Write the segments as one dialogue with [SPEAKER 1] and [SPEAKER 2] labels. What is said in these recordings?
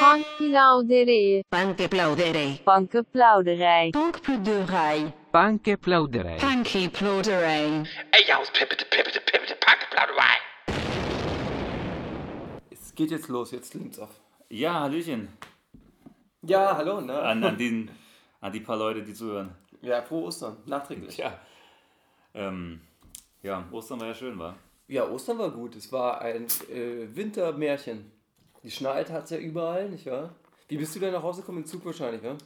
[SPEAKER 1] Bankplauderij.
[SPEAKER 2] Bankplauderij.
[SPEAKER 3] Bankenplauderij.
[SPEAKER 2] Bankplauderij.
[SPEAKER 4] Bankplauderij.
[SPEAKER 2] Bankplauderij.
[SPEAKER 5] Ey, aus, pippete, pippete, pippete, Bankplauderei.
[SPEAKER 6] Es geht jetzt los, jetzt nimmt's auf.
[SPEAKER 7] Ja, Hallöchen.
[SPEAKER 6] Ja, hallo, ne?
[SPEAKER 7] An, an, den, an die paar Leute, die zuhören.
[SPEAKER 6] Ja, frohe Ostern, nachträglich.
[SPEAKER 7] Ja. Ähm, ja, Ostern war ja schön, war.
[SPEAKER 6] Ja, Ostern war gut. Es war ein äh, Wintermärchen. Geschneit hat es ja überall, nicht wahr? Wie bist du denn nach Hause gekommen? Im Zug wahrscheinlich, ja?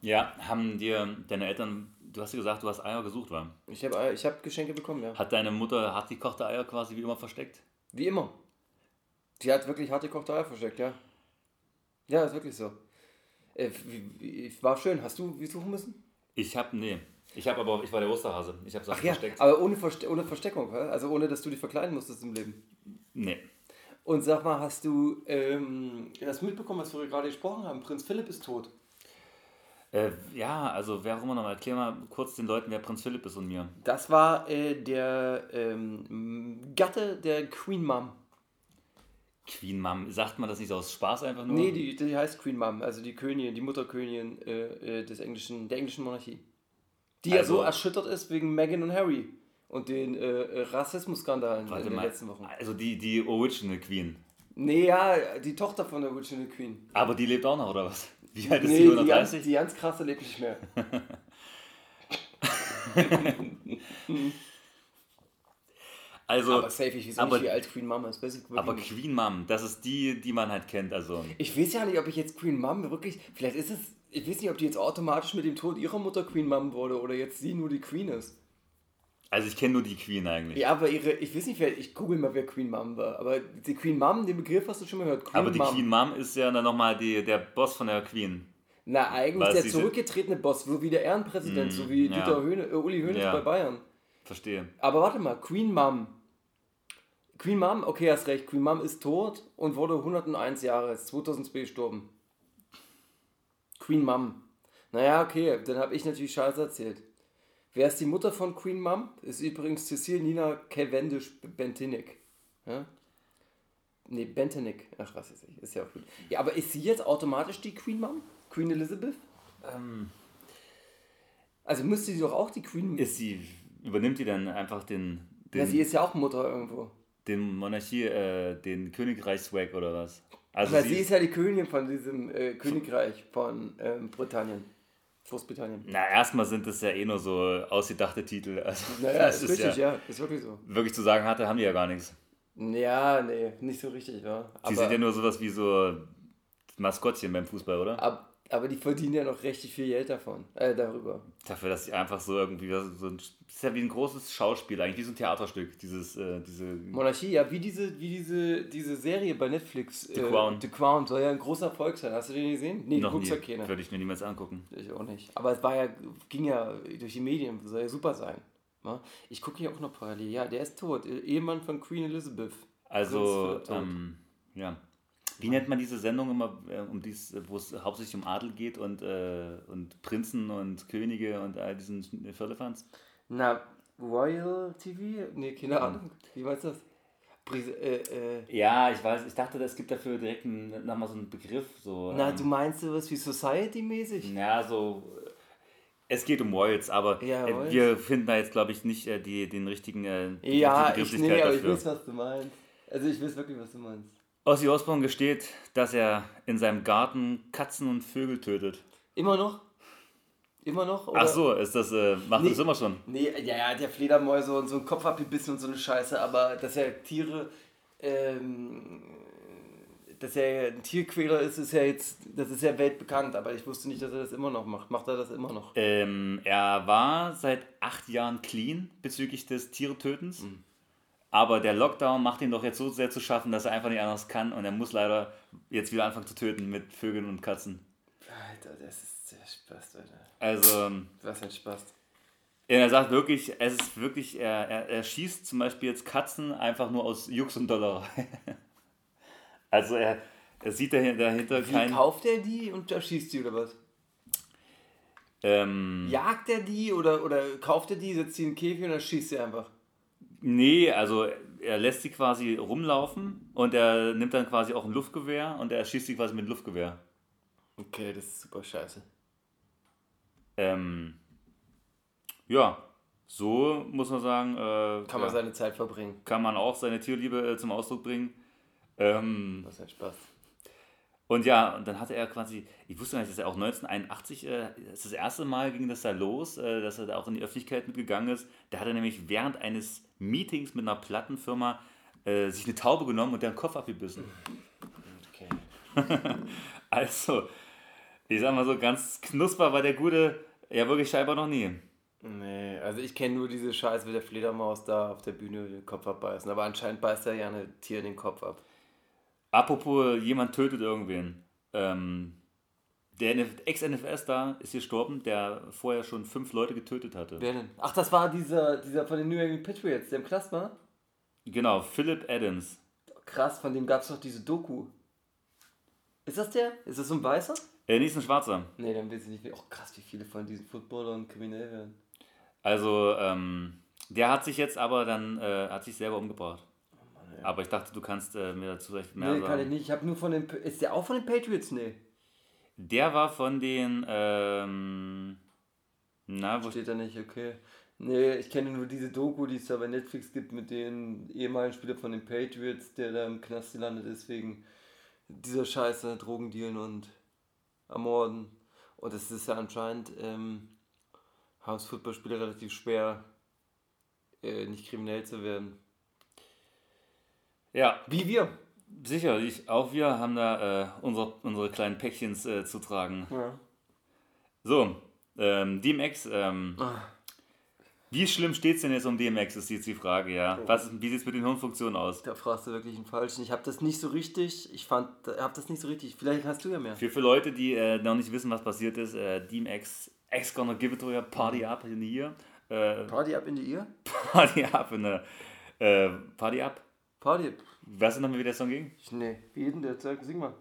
[SPEAKER 7] Ja, haben dir deine Eltern, du hast ja gesagt, du hast Eier gesucht, war.
[SPEAKER 6] Ich habe ich hab Geschenke bekommen, ja.
[SPEAKER 7] Hat deine Mutter hart gekochte Eier quasi wie immer versteckt?
[SPEAKER 6] Wie immer. Die hat wirklich harte gekochte Eier versteckt, ja. Ja, ist wirklich so. Äh, war schön. Hast du wie suchen müssen?
[SPEAKER 7] Ich hab, nee. Ich hab aber, ich war der Osterhase. Ich hab Sachen
[SPEAKER 6] Ach ja,
[SPEAKER 7] versteckt.
[SPEAKER 6] aber ohne, Verste ohne Versteckung, also ohne, dass du dich verkleiden musstest im Leben.
[SPEAKER 7] Nee.
[SPEAKER 6] Und sag mal, hast du ähm, das mitbekommen, was wir gerade gesprochen haben? Prinz Philipp ist tot.
[SPEAKER 7] Äh, ja, also wer auch immer noch mal, erklär mal kurz den Leuten, wer Prinz Philipp ist und mir.
[SPEAKER 6] Das war äh, der ähm, Gatte der Queen Mom.
[SPEAKER 7] Queen Mom, sagt man das nicht so aus Spaß einfach nur?
[SPEAKER 6] Nee, die, die heißt Queen Mom, also die Königin, die Mutterkönigin äh, äh, des englischen, der englischen Monarchie. Die ja
[SPEAKER 7] Also-
[SPEAKER 6] so erschüttert ist wegen Meghan und Harry und den äh, äh, Rassismusskandalen in den
[SPEAKER 7] mal.
[SPEAKER 6] letzten Wochen.
[SPEAKER 7] Also die, die Original Queen.
[SPEAKER 6] Nee, ja, die Tochter von der Original Queen.
[SPEAKER 7] Aber die lebt auch noch, oder was? Wie alt ist
[SPEAKER 6] Nee,
[SPEAKER 7] die?
[SPEAKER 6] die ganz,
[SPEAKER 7] 130?
[SPEAKER 6] die ganz krasse lebt nicht mehr.
[SPEAKER 7] also,
[SPEAKER 6] aber safe, ich weiß
[SPEAKER 7] aber-
[SPEAKER 6] nicht, wie alt Queen Mom ist. Weiß
[SPEAKER 7] aber
[SPEAKER 6] nicht.
[SPEAKER 7] Queen Mom, das ist die, die man halt kennt. Also,
[SPEAKER 6] Ich weiß ja nicht, ob ich jetzt Queen Mom wirklich. Vielleicht ist es. Ich weiß nicht, ob die jetzt automatisch mit dem Tod ihrer Mutter Queen Mom wurde oder jetzt sie nur die Queen ist.
[SPEAKER 7] Also ich kenne nur die Queen eigentlich.
[SPEAKER 6] Ja, aber ihre. Ich weiß nicht, wer. Ich google mal, wer Queen Mom war. Aber die Queen Mom, den Begriff hast du schon mal gehört. Queen
[SPEAKER 7] aber die
[SPEAKER 6] Mom.
[SPEAKER 7] Queen Mom ist ja dann nochmal der Boss von der Queen.
[SPEAKER 6] Na, eigentlich der zurückgetretene Boss, so wie der Ehrenpräsident, so wie
[SPEAKER 7] Mm, ja.
[SPEAKER 6] Dieter Höhne, äh, Uli Hoeneß
[SPEAKER 7] Ja.
[SPEAKER 6] bei Bayern.
[SPEAKER 7] Verstehe.
[SPEAKER 6] Aber warte mal, Queen Mom. Queen Mom, okay, hast recht. Queen Mom ist tot und wurde 101 Jahre, ist 2002 gestorben. Queen Mom. Naja, okay, dann habe ich natürlich Scheiße erzählt. Wer ist die Mutter von Queen Mom? Ist übrigens Cecile Nina Cavendish Bentinik. Ja? Nee, Bentinik. Ach, was weiß ich. Ist ja auch gut. Ja, aber ist sie jetzt automatisch die Queen Mom? Queen Elizabeth?
[SPEAKER 7] Ähm,
[SPEAKER 6] Also müsste sie doch auch die Queen.
[SPEAKER 7] ist sie, übernimmt die dann einfach den, den,
[SPEAKER 6] ja, sie ist ja auch Mutter irgendwo.
[SPEAKER 7] den Monarchie, äh, den Königreichswag oder was? Also sie,
[SPEAKER 6] sie ist ja die Königin von diesem äh, Königreich von ähm, Britannien. Großbritannien.
[SPEAKER 7] na, erstmal sind das ja eh nur so ausgedachte Titel. Also,
[SPEAKER 6] Naja,
[SPEAKER 7] das
[SPEAKER 6] ist richtig, ja. Ist wirklich so.
[SPEAKER 7] Wirklich zu sagen hatte, haben die ja gar nichts.
[SPEAKER 6] Ja, nee, nicht so richtig, ja.
[SPEAKER 7] Die sind ja nur sowas wie so Maskottchen beim Fußball, oder?
[SPEAKER 6] ab, aber die verdienen ja noch richtig viel Geld davon. Äh, darüber.
[SPEAKER 7] Dafür, dass sie einfach so irgendwie so ein, das ist ja wie ein großes Schauspiel, eigentlich wie so ein Theaterstück, dieses, äh, diese,
[SPEAKER 6] Monarchie, ja, wie diese, wie diese, diese Serie bei Netflix.
[SPEAKER 7] The Crown.
[SPEAKER 6] The Crown soll ja ein großer Erfolg sein. Hast du den gesehen? Nee,
[SPEAKER 7] noch
[SPEAKER 6] guckst ja keiner.
[SPEAKER 7] würde ich mir niemals angucken.
[SPEAKER 6] Ich auch nicht. Aber es war ja, ging ja durch die Medien, soll ja super sein. Ich gucke hier auch noch parallel. Ja, der ist tot. Ehemann von Queen Elizabeth.
[SPEAKER 7] Also, ähm, ja. Wie nennt man diese Sendung immer, äh, um dies, äh, wo es hauptsächlich um Adel geht und, äh, und Prinzen und Könige und all diesen Firlefanz?
[SPEAKER 6] Na, Royal TV? Nee, keine Ahnung. Wie meinst du das? Brise, äh, äh.
[SPEAKER 7] Ja, ich weiß, ich dachte, es gibt dafür direkt einen, nochmal so einen Begriff. So,
[SPEAKER 6] Na,
[SPEAKER 7] ähm,
[SPEAKER 6] du meinst sowas wie Society-mäßig?
[SPEAKER 7] Ja, so. äh, Es geht um Royals, aber
[SPEAKER 6] Ja,
[SPEAKER 7] äh,
[SPEAKER 6] Royals.
[SPEAKER 7] wir finden da jetzt, glaube ich, nicht äh, die, den richtigen. Äh, die
[SPEAKER 6] Ja,
[SPEAKER 7] richtige
[SPEAKER 6] ich, nee, ich weiß, was du meinst. Also ich weiß wirklich, was du meinst.
[SPEAKER 7] Ozzy Osbourne gesteht, dass er in seinem Garten Katzen und Vögel tötet.
[SPEAKER 6] Immer noch? Immer noch? Oder?
[SPEAKER 7] Ach so, ist das, äh, macht
[SPEAKER 6] Nee.
[SPEAKER 7] das immer schon.
[SPEAKER 6] Nee, ja, ja, der Fledermäuse und so einen Kopf abgebissen und so eine Scheiße, aber dass er Tiere, ähm, dass er ein Tierquäler ist, ist ja jetzt, das ist ja weltbekannt, aber ich wusste nicht, dass er das immer noch macht. Macht er das immer noch?
[SPEAKER 7] Ähm, er war seit acht Jahren clean bezüglich des Tiertötens.
[SPEAKER 6] Mhm.
[SPEAKER 7] Aber der Lockdown macht ihn doch jetzt so sehr zu schaffen, dass er einfach nicht anders kann und er muss leider jetzt wieder anfangen zu töten mit Vögeln und Katzen.
[SPEAKER 6] Alter, das ist sehr Spaß, Alter.
[SPEAKER 7] Also, ähm,
[SPEAKER 6] Was ein Spaß.
[SPEAKER 7] er sagt wirklich, es ist wirklich, er, er, er schießt zum Beispiel jetzt Katzen einfach nur aus Jux und Dollerei. also er, er sieht dahin- dahinter
[SPEAKER 6] Wie
[SPEAKER 7] kein...
[SPEAKER 6] kauft er die und erschießt die oder was?
[SPEAKER 7] Ähm,
[SPEAKER 6] Jagt er die oder, oder kauft er die, setzt die in den Käfig und erschießt sie einfach?
[SPEAKER 7] Nee, also er lässt sie quasi rumlaufen und er nimmt dann quasi auch ein Luftgewehr und er schießt sie quasi mit Luftgewehr.
[SPEAKER 6] Okay, das ist super scheiße.
[SPEAKER 7] Ähm, ja, so muss man sagen, äh,
[SPEAKER 6] Kann
[SPEAKER 7] ja,
[SPEAKER 6] man seine Zeit verbringen.
[SPEAKER 7] kann man auch seine Tierliebe äh, zum Ausdruck bringen. Ähm,
[SPEAKER 6] Das hat Spaß.
[SPEAKER 7] und ja, und dann hatte er quasi, ich wusste gar nicht, dass er auch 1981, äh, das, ist das erste Mal ging das da los, äh, dass er da auch in die Öffentlichkeit mitgegangen ist. Da hat er nämlich während eines Meetings mit einer Plattenfirma äh, sich eine Taube genommen und deren Kopf abgebissen.
[SPEAKER 6] Okay.
[SPEAKER 7] Also, ich sag mal so, ganz knusper war der Gute ja wirklich scheinbar noch nie.
[SPEAKER 6] Nee, also ich kenne nur diese Scheiße mit der Fledermaus da auf der Bühne den Kopf abbeißen. Aber anscheinend beißt er ja ein Tier den Kopf ab.
[SPEAKER 7] Apropos, jemand tötet irgendwen. Ähm, der Ex-NFS da ist gestorben, der vorher schon fünf Leute getötet hatte.
[SPEAKER 6] Wer denn? Ach, das war dieser, dieser von den New England Patriots, der im Knast war?
[SPEAKER 7] Genau, Philip Adams.
[SPEAKER 6] Krass, von dem gab es doch diese Doku. Ist das der? Ist das so ein Weißer?
[SPEAKER 7] Äh, nicht ein Schwarzer.
[SPEAKER 6] Nee, dann weiß ich nicht. wie- Oh, krass, wie viele von diesen Footballern kriminell werden.
[SPEAKER 7] Also, ähm, der hat sich jetzt aber dann, äh, hat sich selber umgebracht. Aber ich dachte, du kannst äh, mir dazu vielleicht mehr
[SPEAKER 6] Nee,
[SPEAKER 7] sagen.
[SPEAKER 6] kann ich nicht. Ich habe nur von den. Ist der auch von den Patriots? Nee.
[SPEAKER 7] Der war von den, ähm, na, wo
[SPEAKER 6] Steht da nicht, okay. Nee, ich kenne nur diese Doku, die es da bei Netflix gibt mit den ehemaligen Spielern von den Patriots, der da im Knast gelandet ist wegen dieser Scheiße, Drogendealen und Ermorden. Und es ist ja anscheinend, ähm, haben Footballspieler relativ schwer, äh, nicht kriminell zu werden.
[SPEAKER 7] Ja,
[SPEAKER 6] Wie wir.
[SPEAKER 7] Sicherlich. Auch wir haben da äh, unsere, unsere kleinen Päckchens äh, zu tragen.
[SPEAKER 6] Ja.
[SPEAKER 7] So, ähm, DMX, ähm,
[SPEAKER 6] Ah.
[SPEAKER 7] wie schlimm steht es denn jetzt um DMX, ist jetzt die Frage, ja. Was, wie sieht es mit den Hirnfunktionen aus?
[SPEAKER 6] Da fragst du wirklich einen Falschen. Ich habe das nicht so richtig, ich fand, habe das nicht so richtig, vielleicht hast du ja mehr.
[SPEAKER 7] Für, für Leute, die äh, noch nicht wissen, was passiert ist, äh, DMX, X gonna give it to you, party up in the year. Äh,
[SPEAKER 6] Party up in die Ear?
[SPEAKER 7] party up in the, äh, Party up.
[SPEAKER 6] Party.
[SPEAKER 7] Weißt du noch mal, wie der Song ging?
[SPEAKER 6] Ich, nee, wie jeden der Zeug, sing mal.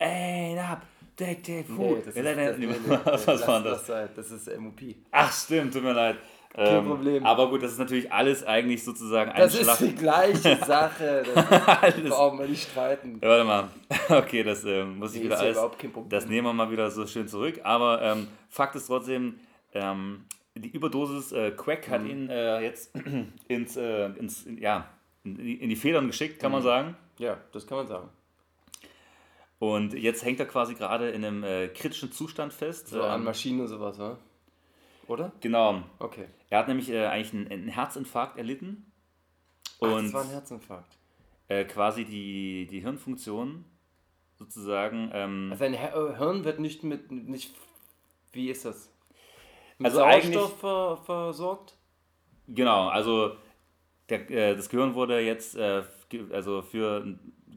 [SPEAKER 7] Up, take, take,
[SPEAKER 6] Nee,
[SPEAKER 7] food.
[SPEAKER 6] das ist, das, nee,
[SPEAKER 7] was,
[SPEAKER 6] lass-
[SPEAKER 7] war das?
[SPEAKER 6] sein, Das ist MOP.
[SPEAKER 7] Ach stimmt, tut mir leid. Ähm,
[SPEAKER 6] Problem.
[SPEAKER 7] Aber gut, das ist natürlich alles eigentlich sozusagen ein
[SPEAKER 6] Das ist
[SPEAKER 7] Schlag.
[SPEAKER 6] die gleiche Sache. Das brauchen wir nicht streiten.
[SPEAKER 7] Ja, warte mal. Okay, das ähm, muss ich
[SPEAKER 6] Nee,
[SPEAKER 7] wieder
[SPEAKER 6] ist ja
[SPEAKER 7] alles.
[SPEAKER 6] überhaupt kein Problem.
[SPEAKER 7] Das nehmen wir mal wieder so schön zurück. Aber ähm, Fakt ist trotzdem, ähm, die Überdosis äh, Quack hat
[SPEAKER 6] Mhm.
[SPEAKER 7] ihn äh, jetzt ins, äh, ins in, ja, in, die- Federn geschickt, kann man
[SPEAKER 6] Mhm.
[SPEAKER 7] sagen.
[SPEAKER 6] Ja, das kann man sagen.
[SPEAKER 7] Und jetzt hängt er quasi gerade in einem äh, kritischen Zustand fest.
[SPEAKER 6] So an
[SPEAKER 7] Ähm,
[SPEAKER 6] Maschinen und sowas, wa? Oder?
[SPEAKER 7] genau.
[SPEAKER 6] Okay.
[SPEAKER 7] Er hat nämlich äh, eigentlich einen, einen Herzinfarkt erlitten.
[SPEAKER 6] Ach,
[SPEAKER 7] Und
[SPEAKER 6] das war ein Herzinfarkt.
[SPEAKER 7] äh, quasi die, die Hirnfunktion sozusagen. Ähm,
[SPEAKER 6] Also Sein Her äh, Hirn wird nicht mit, nicht, wie ist das? Mit
[SPEAKER 7] Also
[SPEAKER 6] Sauerstoff ver versorgt?
[SPEAKER 7] Genau, also der, äh, das Gehirn wurde jetzt äh, also für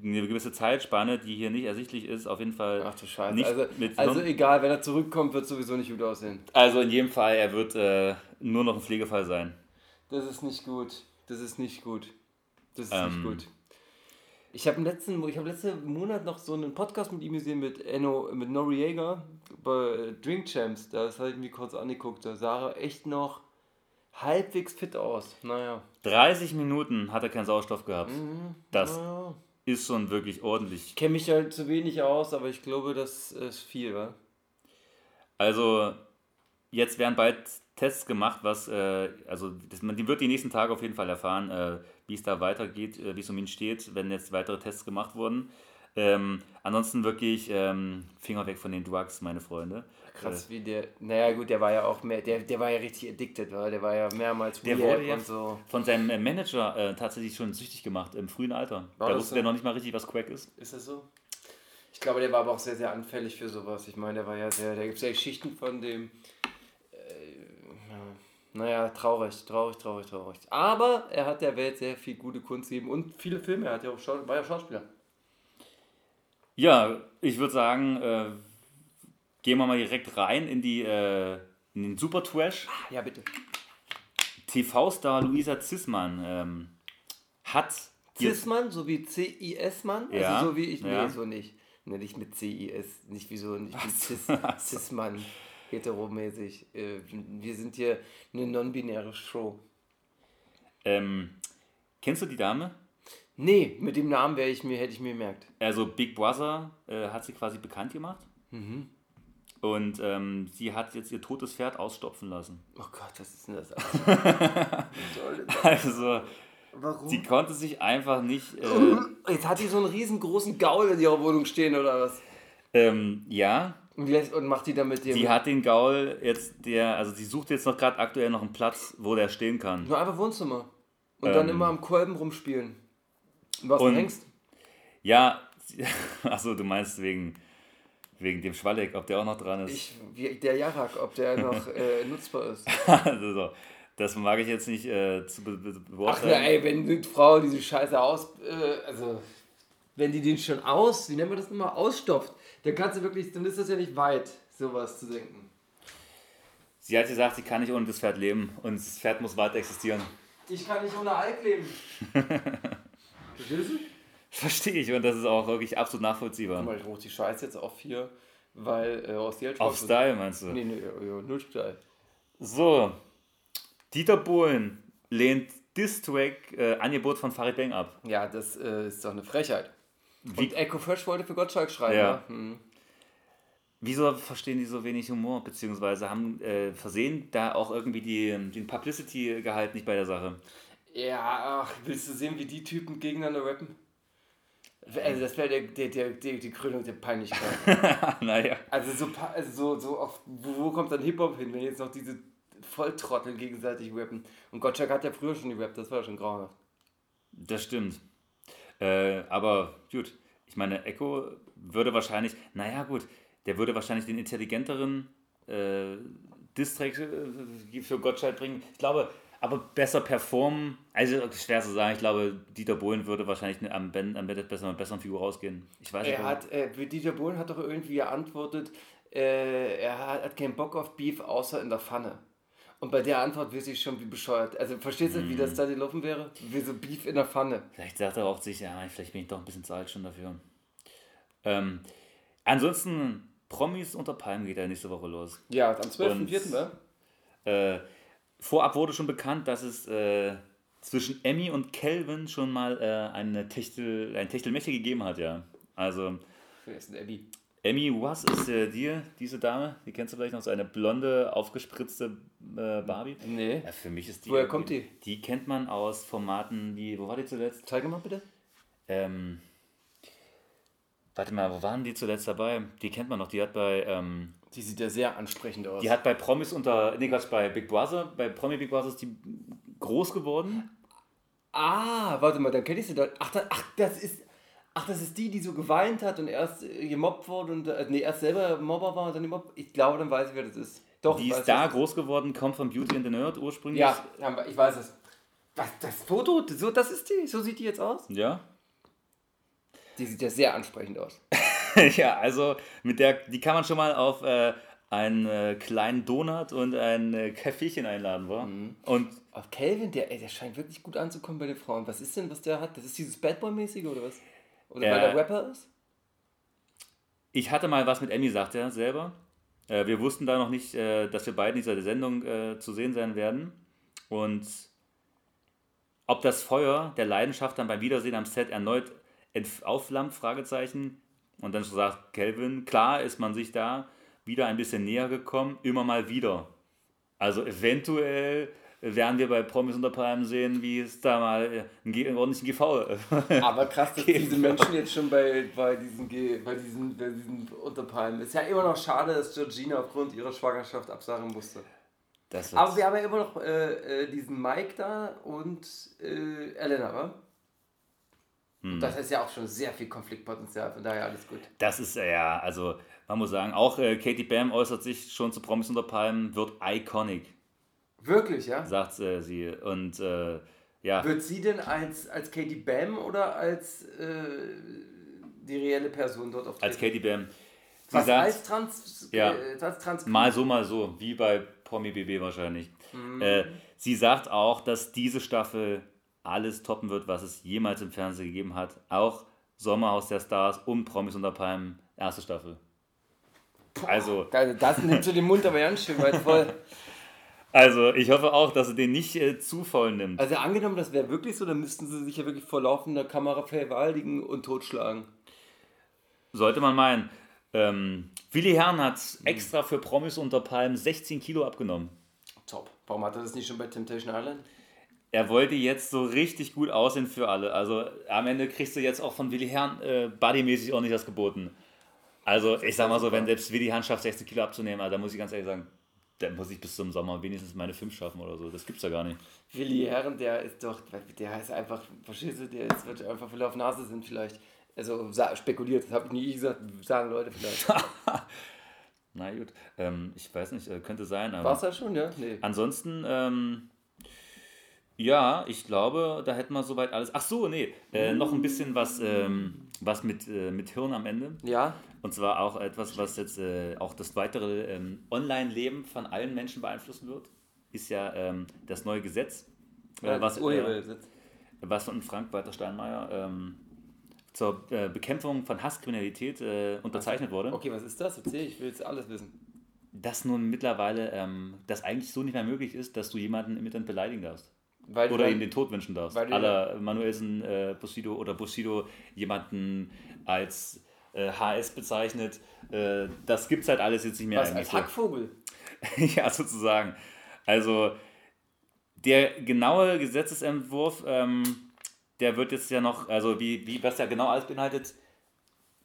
[SPEAKER 7] eine gewisse Zeitspanne, die hier nicht ersichtlich ist, auf jeden Fall
[SPEAKER 6] Ach du Scheiße.
[SPEAKER 7] nicht
[SPEAKER 6] also,
[SPEAKER 7] mit
[SPEAKER 6] also
[SPEAKER 7] Hirn-
[SPEAKER 6] egal, wenn er zurückkommt, wird sowieso nicht gut aussehen.
[SPEAKER 7] Also in jedem Fall, er wird äh, nur noch ein Pflegefall sein.
[SPEAKER 6] Das ist nicht gut. Das ist nicht gut. Das ist
[SPEAKER 7] Ähm.
[SPEAKER 6] nicht gut. Ich habe letzten, ich habe letzten Monat noch so einen Podcast mit ihm gesehen mit Enno, mit Noriega bei Drink Champs. Das habe ich mir kurz angeguckt. Da sah er echt noch halbwegs fit aus. Naja.
[SPEAKER 7] 30 Minuten hat er keinen Sauerstoff gehabt.
[SPEAKER 6] Mhm.
[SPEAKER 7] Das
[SPEAKER 6] naja.
[SPEAKER 7] ist schon wirklich ordentlich.
[SPEAKER 6] Ich kenne mich halt zu wenig aus, aber ich glaube, das ist viel, wa?
[SPEAKER 7] Also jetzt werden bald Tests gemacht, was, äh, also das, man die wird die nächsten Tage auf jeden Fall erfahren, äh, wie es da weitergeht, äh, wie es um ihn steht, wenn jetzt weitere Tests gemacht wurden. Ähm, ansonsten wirklich ähm, Finger weg von den Drugs, meine Freunde.
[SPEAKER 6] Krass, wie der. Naja, gut, der war ja auch mehr. Der, der war ja richtig addicted, wa? Der war ja mehrmals
[SPEAKER 7] Der wurde ja
[SPEAKER 6] und so.
[SPEAKER 7] von seinem äh, Manager äh, tatsächlich schon süchtig gemacht im frühen Alter.
[SPEAKER 6] War
[SPEAKER 7] da wusste
[SPEAKER 6] so?
[SPEAKER 7] der noch nicht mal richtig, was Crack ist.
[SPEAKER 6] Ist das so? Ich glaube, der war aber auch sehr, sehr anfällig für sowas. Ich meine, der war ja sehr. Da gibt es ja Geschichten von dem. Äh, ja, naja, traurig, traurig, traurig, traurig. Aber er hat der Welt sehr viel gute Kunst gegeben und viele Filme. Er hat ja auch Schau war ja Schauspieler.
[SPEAKER 7] Ja, ich würde sagen, äh, gehen wir mal direkt rein in, die, äh, in den Super Trash.
[SPEAKER 6] Ja, bitte.
[SPEAKER 7] TV-Star Luisa Zisman ähm, hat.
[SPEAKER 6] Cis-Mann, so wie C-I-S-Mann?
[SPEAKER 7] Ja,
[SPEAKER 6] Also so wie ich.
[SPEAKER 7] ja.
[SPEAKER 6] Nee, so nicht. Nee, nicht mit C-I-S. Nicht wie so nicht mit Cis. Cis-Mann. Heteromäßig. Äh, wir sind hier eine non-binäre Show.
[SPEAKER 7] Ähm, kennst du die Dame?
[SPEAKER 6] Nee, mit dem Namen wäre ich mir, hätte ich mir gemerkt.
[SPEAKER 7] Also Big Brother äh, hat sie quasi bekannt gemacht. Und ähm, sie hat jetzt ihr totes Pferd ausstopfen lassen.
[SPEAKER 6] Oh Gott, was ist denn das?
[SPEAKER 7] Also,
[SPEAKER 6] Warum?
[SPEAKER 7] sie konnte sich einfach nicht. Äh,
[SPEAKER 6] Jetzt hat die so einen riesengroßen Gaul in ihrer Wohnung stehen oder was?
[SPEAKER 7] ähm, ja,
[SPEAKER 6] Und, lässt, und macht die dann mit dem.
[SPEAKER 7] sie hat den Gaul jetzt, der, also sie sucht jetzt noch gerade aktuell noch einen Platz, wo der stehen kann.
[SPEAKER 6] Nur einfach Wohnzimmer. Und dann
[SPEAKER 7] Ähm.
[SPEAKER 6] immer am Kolben rumspielen. Was
[SPEAKER 7] Und-
[SPEAKER 6] Hengst?
[SPEAKER 7] Ja, achso, du meinst wegen, wegen dem Schwalleck, ob der auch noch dran ist.
[SPEAKER 6] Ich, der Jarak, ob der noch äh, nutzbar ist.
[SPEAKER 7] also, so, das mag ich jetzt nicht äh, zu be be
[SPEAKER 6] Ach
[SPEAKER 7] beurteilen.
[SPEAKER 6] na, ey, wenn die Frau diese Scheiße aus. Äh, also, wenn die den schon aus, wie nennt man das nochmal, ausstopft, dann kannst du wirklich, dann ist das ja nicht weit, sowas zu denken.
[SPEAKER 7] Sie hat gesagt, sie kann nicht ohne das Pferd leben und das Pferd muss weiter existieren.
[SPEAKER 6] Ich kann nicht ohne Alk leben. Verstehst du?
[SPEAKER 7] Verstehe ich und das ist auch wirklich absolut nachvollziehbar.
[SPEAKER 6] Guck mal, ich rufe die Scheiße jetzt auf hier, weil äh, aus Geld
[SPEAKER 7] Auf Style meinst du?
[SPEAKER 6] Nee, nee, ja, ja, null Style.
[SPEAKER 7] So, Dieter Bohlen lehnt Distrack äh, Angebot von Farid Bang ab.
[SPEAKER 6] Ja, das äh, ist doch eine Frechheit.
[SPEAKER 7] Wie-
[SPEAKER 6] Und Echo Fresh wollte für Gottschalk schreiben.
[SPEAKER 7] Ja.
[SPEAKER 6] Ja. Hm.
[SPEAKER 7] Wieso verstehen die so wenig Humor, beziehungsweise haben äh, versehen da auch irgendwie die, den Publicity-Gehalt nicht bei der Sache?
[SPEAKER 6] Ja, ach, willst du sehen, wie die Typen gegeneinander rappen? Also das wäre der, der, der, der, die Krönung der Peinlichkeit.
[SPEAKER 7] naja.
[SPEAKER 6] also so, also so, so auf, wo, wo kommt dann Hip-Hop hin, wenn jetzt noch diese Volltrottel gegenseitig rappen? Und Gottschalk hat ja früher schon gerappt, das war schon grauenhaft.
[SPEAKER 7] Das stimmt. Äh, aber gut, ich meine, Echo würde wahrscheinlich, naja gut, der würde wahrscheinlich den intelligenteren äh, Distrack äh, für Gottschalk bringen. Ich glaube, aber besser performen, also schwer zu sagen, ich glaube, Dieter Bohlen würde wahrscheinlich am, Ben, am besser mit einer besseren Figur rausgehen. Ich weiß nicht.
[SPEAKER 6] Er
[SPEAKER 7] warum.
[SPEAKER 6] hat, äh, Dieter Bohlen hat doch irgendwie geantwortet, äh, er hat, hat keinen Bock auf Beef außer in der Pfanne. Und bei der Antwort weiß ich schon, wie bescheuert. Also verstehst du, wie
[SPEAKER 7] Mhm.
[SPEAKER 6] das da gelaufen wäre? Wie so Beef in der Pfanne.
[SPEAKER 7] Vielleicht sagt er auch sich, ja, vielleicht bin ich doch ein bisschen zu alt schon dafür. Ähm, ansonsten, Promis unter Palmen geht ja nächste Woche los.
[SPEAKER 6] Ja, am 12.04.
[SPEAKER 7] Und-
[SPEAKER 6] ne?
[SPEAKER 7] Äh, vorab wurde schon bekannt, dass es äh, zwischen Emmy und Kelvin schon mal äh, eine Techtel, ein Techtelmechtel gegeben hat, ja. Also,
[SPEAKER 6] Wer ist denn Abby?
[SPEAKER 7] Emmy was ist äh, die, diese Dame? Die kennst du vielleicht noch, so eine blonde, aufgespritzte äh, Barbie?
[SPEAKER 6] Nee.
[SPEAKER 7] Ja, für mich ist die.
[SPEAKER 6] Woher kommt die?
[SPEAKER 7] Die kennt man aus Formaten wie, wo war die zuletzt?
[SPEAKER 6] Zeig mal bitte.
[SPEAKER 7] Ähm, warte mal, wo waren die zuletzt dabei? Die kennt man noch, die hat bei. Ähm,
[SPEAKER 6] Die sieht ja sehr ansprechend aus.
[SPEAKER 7] Die hat bei Promis unter, nee, Quatsch, bei Big Brother, bei Promi Big Brother ist die groß geworden.
[SPEAKER 6] ah, warte mal, dann kenne ich sie da. Ach, da, ach, das ist. Ach, das ist die, die so geweint hat und erst äh, gemobbt wurde und äh, nee, erst selber Mobber war und dann gemobbt. Ich glaube, dann weiß ich, wer das ist. Doch,
[SPEAKER 7] Die ist da groß geworden, kommt von Beauty and the Nerd ursprünglich.
[SPEAKER 6] Ja, ich weiß es. Was, das Foto, so, das ist die, so sieht die jetzt aus?
[SPEAKER 7] Ja.
[SPEAKER 6] Die sieht ja sehr ansprechend aus.
[SPEAKER 7] ja, also mit der, die kann man schon mal auf äh, einen äh, kleinen Donut und ein äh, Kaffeechen einladen, wa?
[SPEAKER 6] Mhm.
[SPEAKER 7] Und
[SPEAKER 6] Auf Calvin, der, ey, der scheint wirklich gut anzukommen bei den Frauen. Was ist denn, was der hat? Das ist dieses Bad Boy-mäßige oder was? Oder weil der Rapper ist?
[SPEAKER 7] ich hatte mal was mit Emmy, sagt er selber. Äh, wir wussten da noch nicht, äh, dass wir beide in dieser Sendung äh, zu sehen sein werden. Und ob das Feuer der Leidenschaft dann beim Wiedersehen am Set erneut aufflammt, Fragezeichen. Und dann sagt Kelvin, klar ist man sich da wieder ein bisschen näher gekommen, immer mal wieder. Also eventuell werden wir bei Promis unter Palmen sehen, wie es da mal äh, einen, ordentlichen GV
[SPEAKER 6] Aber krass, dass diese Menschen jetzt schon bei, bei, diesen, Ge- bei, diesen, bei diesen Unterpalmen. Ist ja immer noch schade, dass Georgina aufgrund ihrer Schwangerschaft absagen musste. Aber wir haben ja immer noch äh, äh, diesen Mike da und äh, Elena, wa?
[SPEAKER 7] Hm.
[SPEAKER 6] Das ist ja auch schon sehr viel Konfliktpotenzial, von daher alles gut.
[SPEAKER 7] Das ist äh, ja, also man muss sagen, auch äh, Katie Bam äußert sich schon zu Promis unter Palmen, wird iconic,
[SPEAKER 6] Wirklich, ja?
[SPEAKER 7] sagt äh, sie. Und äh, ja,
[SPEAKER 6] Wird sie denn als, als Katie Bam oder als äh, die reelle Person dort auftreten?
[SPEAKER 7] als Katie Bam. Sie
[SPEAKER 6] Was,
[SPEAKER 7] sagt,
[SPEAKER 6] als Trans...
[SPEAKER 7] Ja.
[SPEAKER 6] Äh, als Trans
[SPEAKER 7] mal so, mal so, wie bei Promi BB wahrscheinlich.
[SPEAKER 6] Mhm.
[SPEAKER 7] Sie sagt auch, dass diese Staffel alles toppen wird, was es jemals im Fernsehen gegeben hat. Auch Sommerhaus der Stars und Promis unter Palmen, erste Staffel. Also,
[SPEAKER 6] Also das nimmt so den Mund aber ganz schön weit voll.
[SPEAKER 7] Also, ich hoffe auch, dass er den nicht äh, zu voll nimmt.
[SPEAKER 6] Also angenommen, das wäre wirklich so, dann müssten sie sich ja wirklich vor laufender Kamera vergewaltigen und totschlagen.
[SPEAKER 7] Sollte man meinen. Ähm, Willi Herrn hat extra für Promis unter Palmen 16 Kilo abgenommen.
[SPEAKER 6] Top. Warum hat er das nicht schon bei Temptation Island?
[SPEAKER 7] Er wollte jetzt so richtig gut aussehen für alle. Also am Ende kriegst du jetzt auch von Willi Herrn äh, bodymäßig auch nicht das geboten. Also ich sag mal so, wenn selbst Willi Herrn schafft, 16 Kilo abzunehmen, also, da muss ich ganz ehrlich sagen, dann muss ich bis zum Sommer wenigstens meine 5 schaffen oder so. Das gibt's ja gar nicht.
[SPEAKER 6] Willi Herren, der ist doch, der ist einfach, verstehst du, der ist, wird einfach viel auf Nase sind vielleicht. Also spekuliert, das habe ich nie gesagt, sagen Leute vielleicht.
[SPEAKER 7] Na gut, ähm, ich weiß nicht, äh, könnte sein. Aber
[SPEAKER 6] War es das schon, ja? Nee.
[SPEAKER 7] Ansonsten, ähm, ja, ich glaube, da hätten wir soweit alles. Ach so, nee, äh, noch ein bisschen was, ähm, was mit, äh, mit Hirn am Ende.
[SPEAKER 6] Ja?
[SPEAKER 7] Und zwar auch etwas, was jetzt äh, auch das weitere ähm, Online-Leben von allen Menschen beeinflussen wird, ist ja ähm, das neue Gesetz, äh,
[SPEAKER 6] ja
[SPEAKER 7] was,
[SPEAKER 6] das
[SPEAKER 7] äh,
[SPEAKER 6] Urhebersitz.
[SPEAKER 7] was von Frank-Walter Steinmeier ähm, zur äh, Bekämpfung von Hasskriminalität unterzeichnet wurde.
[SPEAKER 6] Okay, was ist das? Erzähl, ich will jetzt alles wissen.
[SPEAKER 7] Dass nun mittlerweile ähm, das eigentlich so nicht mehr möglich ist, dass du jemanden im Internet beleidigen darfst.
[SPEAKER 6] Weil
[SPEAKER 7] Oder
[SPEAKER 6] weil-
[SPEAKER 7] ihm den Tod wünschen darfst.
[SPEAKER 6] weil
[SPEAKER 7] Aller Manuelsen, äh, Bushido oder Bushido jemanden als äh, HS bezeichnet. Äh, das gibt's halt alles jetzt nicht mehr.
[SPEAKER 6] was,
[SPEAKER 7] eigentlich
[SPEAKER 6] als. Hackvogel?
[SPEAKER 7] ja, sozusagen. Also der genaue Gesetzesentwurf, ähm, der wird jetzt ja noch, also wie, wie was ja genau alles beinhaltet,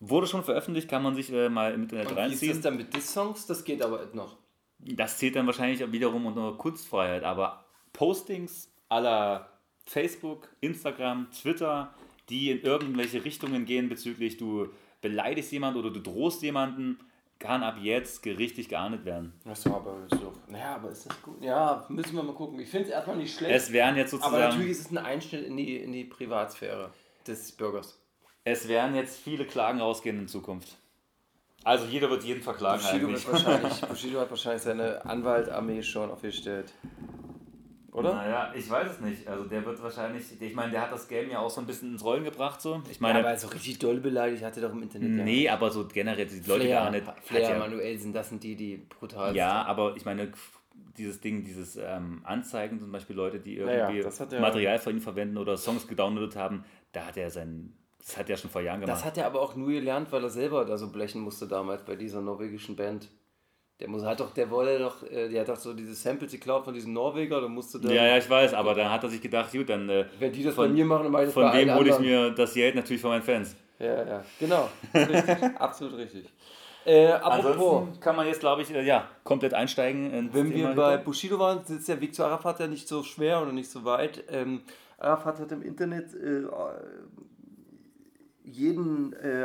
[SPEAKER 7] wurde schon veröffentlicht, kann man sich äh, mal im Internet
[SPEAKER 6] Und wie ist
[SPEAKER 7] reinziehen.
[SPEAKER 6] das dann mit Diss-Songs? Das geht aber noch.
[SPEAKER 7] Das zählt dann wahrscheinlich wiederum unter Kunstfreiheit, aber Postings aller Facebook, Instagram, Twitter, die in irgendwelche Richtungen gehen bezüglich du beleidigst jemanden oder du drohst jemanden, kann ab jetzt gerichtlich geahndet werden.
[SPEAKER 6] Achso, aber so. Naja, aber ist das gut? Ja, müssen wir mal gucken. Ich finde es erstmal nicht schlecht.
[SPEAKER 7] Es wären jetzt
[SPEAKER 6] aber
[SPEAKER 7] sozusagen,
[SPEAKER 6] natürlich ist es ein Einschnitt in die, in die Privatsphäre des Bürgers.
[SPEAKER 7] es werden jetzt viele Klagen rausgehen in Zukunft. Also jeder wird jeden verklagen
[SPEAKER 6] Bushido,
[SPEAKER 7] eigentlich.
[SPEAKER 6] wird wahrscheinlich, Bushido hat wahrscheinlich seine Anwaltarmee schon aufgestellt. Oder?
[SPEAKER 7] Naja, ich weiß es nicht. Also der wird wahrscheinlich, ich meine, der hat das Game ja auch so ein bisschen ins Rollen gebracht so. Ich
[SPEAKER 6] Ja,
[SPEAKER 7] meine,
[SPEAKER 6] aber so richtig doll beleidigt hat er doch im Internet. ja.
[SPEAKER 7] nee, aber so generell die Leute
[SPEAKER 6] Flair,
[SPEAKER 7] gar nicht.
[SPEAKER 6] Flair
[SPEAKER 7] ja,
[SPEAKER 6] Manuelsen, das sind die, die brutal
[SPEAKER 7] Ja, aber ich meine, dieses Ding, dieses ähm, Anzeigen, zum Beispiel Leute, die
[SPEAKER 6] ja,
[SPEAKER 7] irgendwie
[SPEAKER 6] er-
[SPEAKER 7] Material von ihm verwenden oder Songs gedownloadet haben, da hat er sein, das hat er schon vor Jahren gemacht.
[SPEAKER 6] Das hat er aber auch nur gelernt, weil er selber da so blechen musste damals bei dieser norwegischen Band. Der muss hat doch, der wollte doch, äh, der hat doch so diese Samples geklaut von diesem Norweger, da musste dann,
[SPEAKER 7] ja, ja, ich weiß, aber dann hat er sich gedacht, gut, dann äh,
[SPEAKER 6] wenn die das
[SPEAKER 7] Von-
[SPEAKER 6] bei mir machen, dann mache ich das
[SPEAKER 7] von wem hole ich mir das Geld? Natürlich von meinen Fans.
[SPEAKER 6] Ja, ja, genau. Richtig, absolut richtig. Äh, apropos,
[SPEAKER 7] Ansonsten kann man jetzt, glaube ich, äh, ja, komplett einsteigen. ins
[SPEAKER 6] wenn wir bei
[SPEAKER 7] Hip-Hop.
[SPEAKER 6] Bushido waren, ist der Weg zu Arafat ja nicht so schwer oder nicht so weit. Ähm, Arafat hat im Internet äh, jeden äh,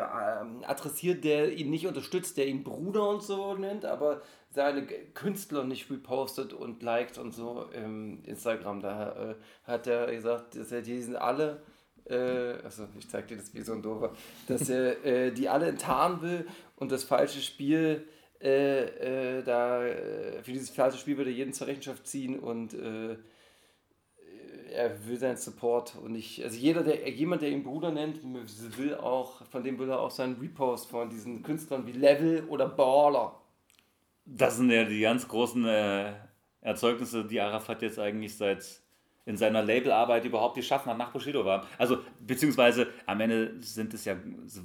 [SPEAKER 6] adressiert, der ihn nicht unterstützt, der ihn Bruder und so nennt, aber seine Künstler nicht repostet und liked und so im Instagram. Da äh, hat er gesagt, dass er die alle, äh, also ich zeig dir das wie so ein Dover, dass er äh, die alle enttarnen will und das falsche Spiel äh, äh, da äh, für dieses falsche Spiel wird er jeden zur Rechenschaft ziehen und er will seinen Support und nicht, also jeder, der, jemand, der ihn Bruder nennt, will auch, von dem will er auch seinen Repost von diesen Künstlern wie Level oder Baller.
[SPEAKER 7] Das sind ja die ganz großen äh, Erzeugnisse, die Arafat jetzt eigentlich seit in seiner Labelarbeit überhaupt geschaffen hat, nach Bushido war. Also, beziehungsweise am Ende sind es ja,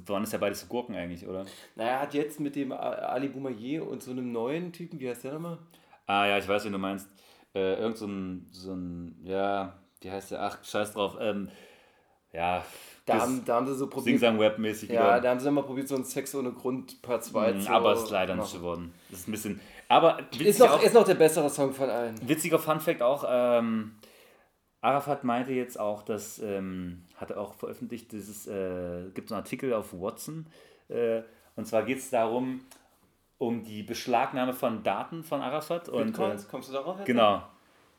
[SPEAKER 7] waren es ja beides so Gurken eigentlich, oder?
[SPEAKER 6] Naja, er hat jetzt mit dem Ali Boumaier und so einem neuen Typen, wie heißt der nochmal?
[SPEAKER 7] Ah ja, ich weiß, wen du meinst. Äh, irgend so ein, so ein, ja, wie heißt der? Ach, scheiß drauf. Ähm, ja,
[SPEAKER 6] Da haben, da haben sie so probiert.
[SPEAKER 7] Singsang-Web-mäßig
[SPEAKER 6] Ja,
[SPEAKER 7] wieder.
[SPEAKER 6] da haben sie mal probiert, so einen Sex ohne Grund Part 2
[SPEAKER 7] Mhm,
[SPEAKER 6] zu
[SPEAKER 7] aber es ist leider nicht geworden. Das ist ein bisschen. Aber
[SPEAKER 6] Ist noch,
[SPEAKER 7] auch,
[SPEAKER 6] ist noch der bessere Song von allen.
[SPEAKER 7] witziger Fun-Fact auch: ähm, Arafat meinte jetzt auch, dass, ähm, hat er auch veröffentlicht, dieses, äh, gibt so einen Artikel auf Watson. Äh, und zwar geht es darum, um die Beschlagnahme von Daten von Arafat. Und, äh,
[SPEAKER 6] Bitcoins, kommst du darauf jetzt?
[SPEAKER 7] Genau.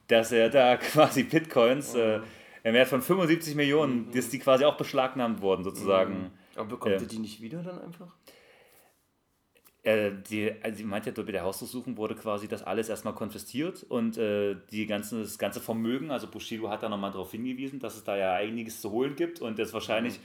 [SPEAKER 7] Dass er da quasi Bitcoins äh, im Wert von 75 Millionen, dass die quasi auch beschlagnahmt wurden, sozusagen.
[SPEAKER 6] Aber bekommt
[SPEAKER 7] Ähm.
[SPEAKER 6] er die nicht wieder dann einfach?
[SPEAKER 7] Äh, die, also sie meinte ja, bei der Hausdurchsuchung wurde quasi das alles erstmal konfisziert und äh, die ganzen, das ganze Vermögen, also Bushido hat da nochmal darauf hingewiesen, dass es da ja einiges zu holen gibt und jetzt wahrscheinlich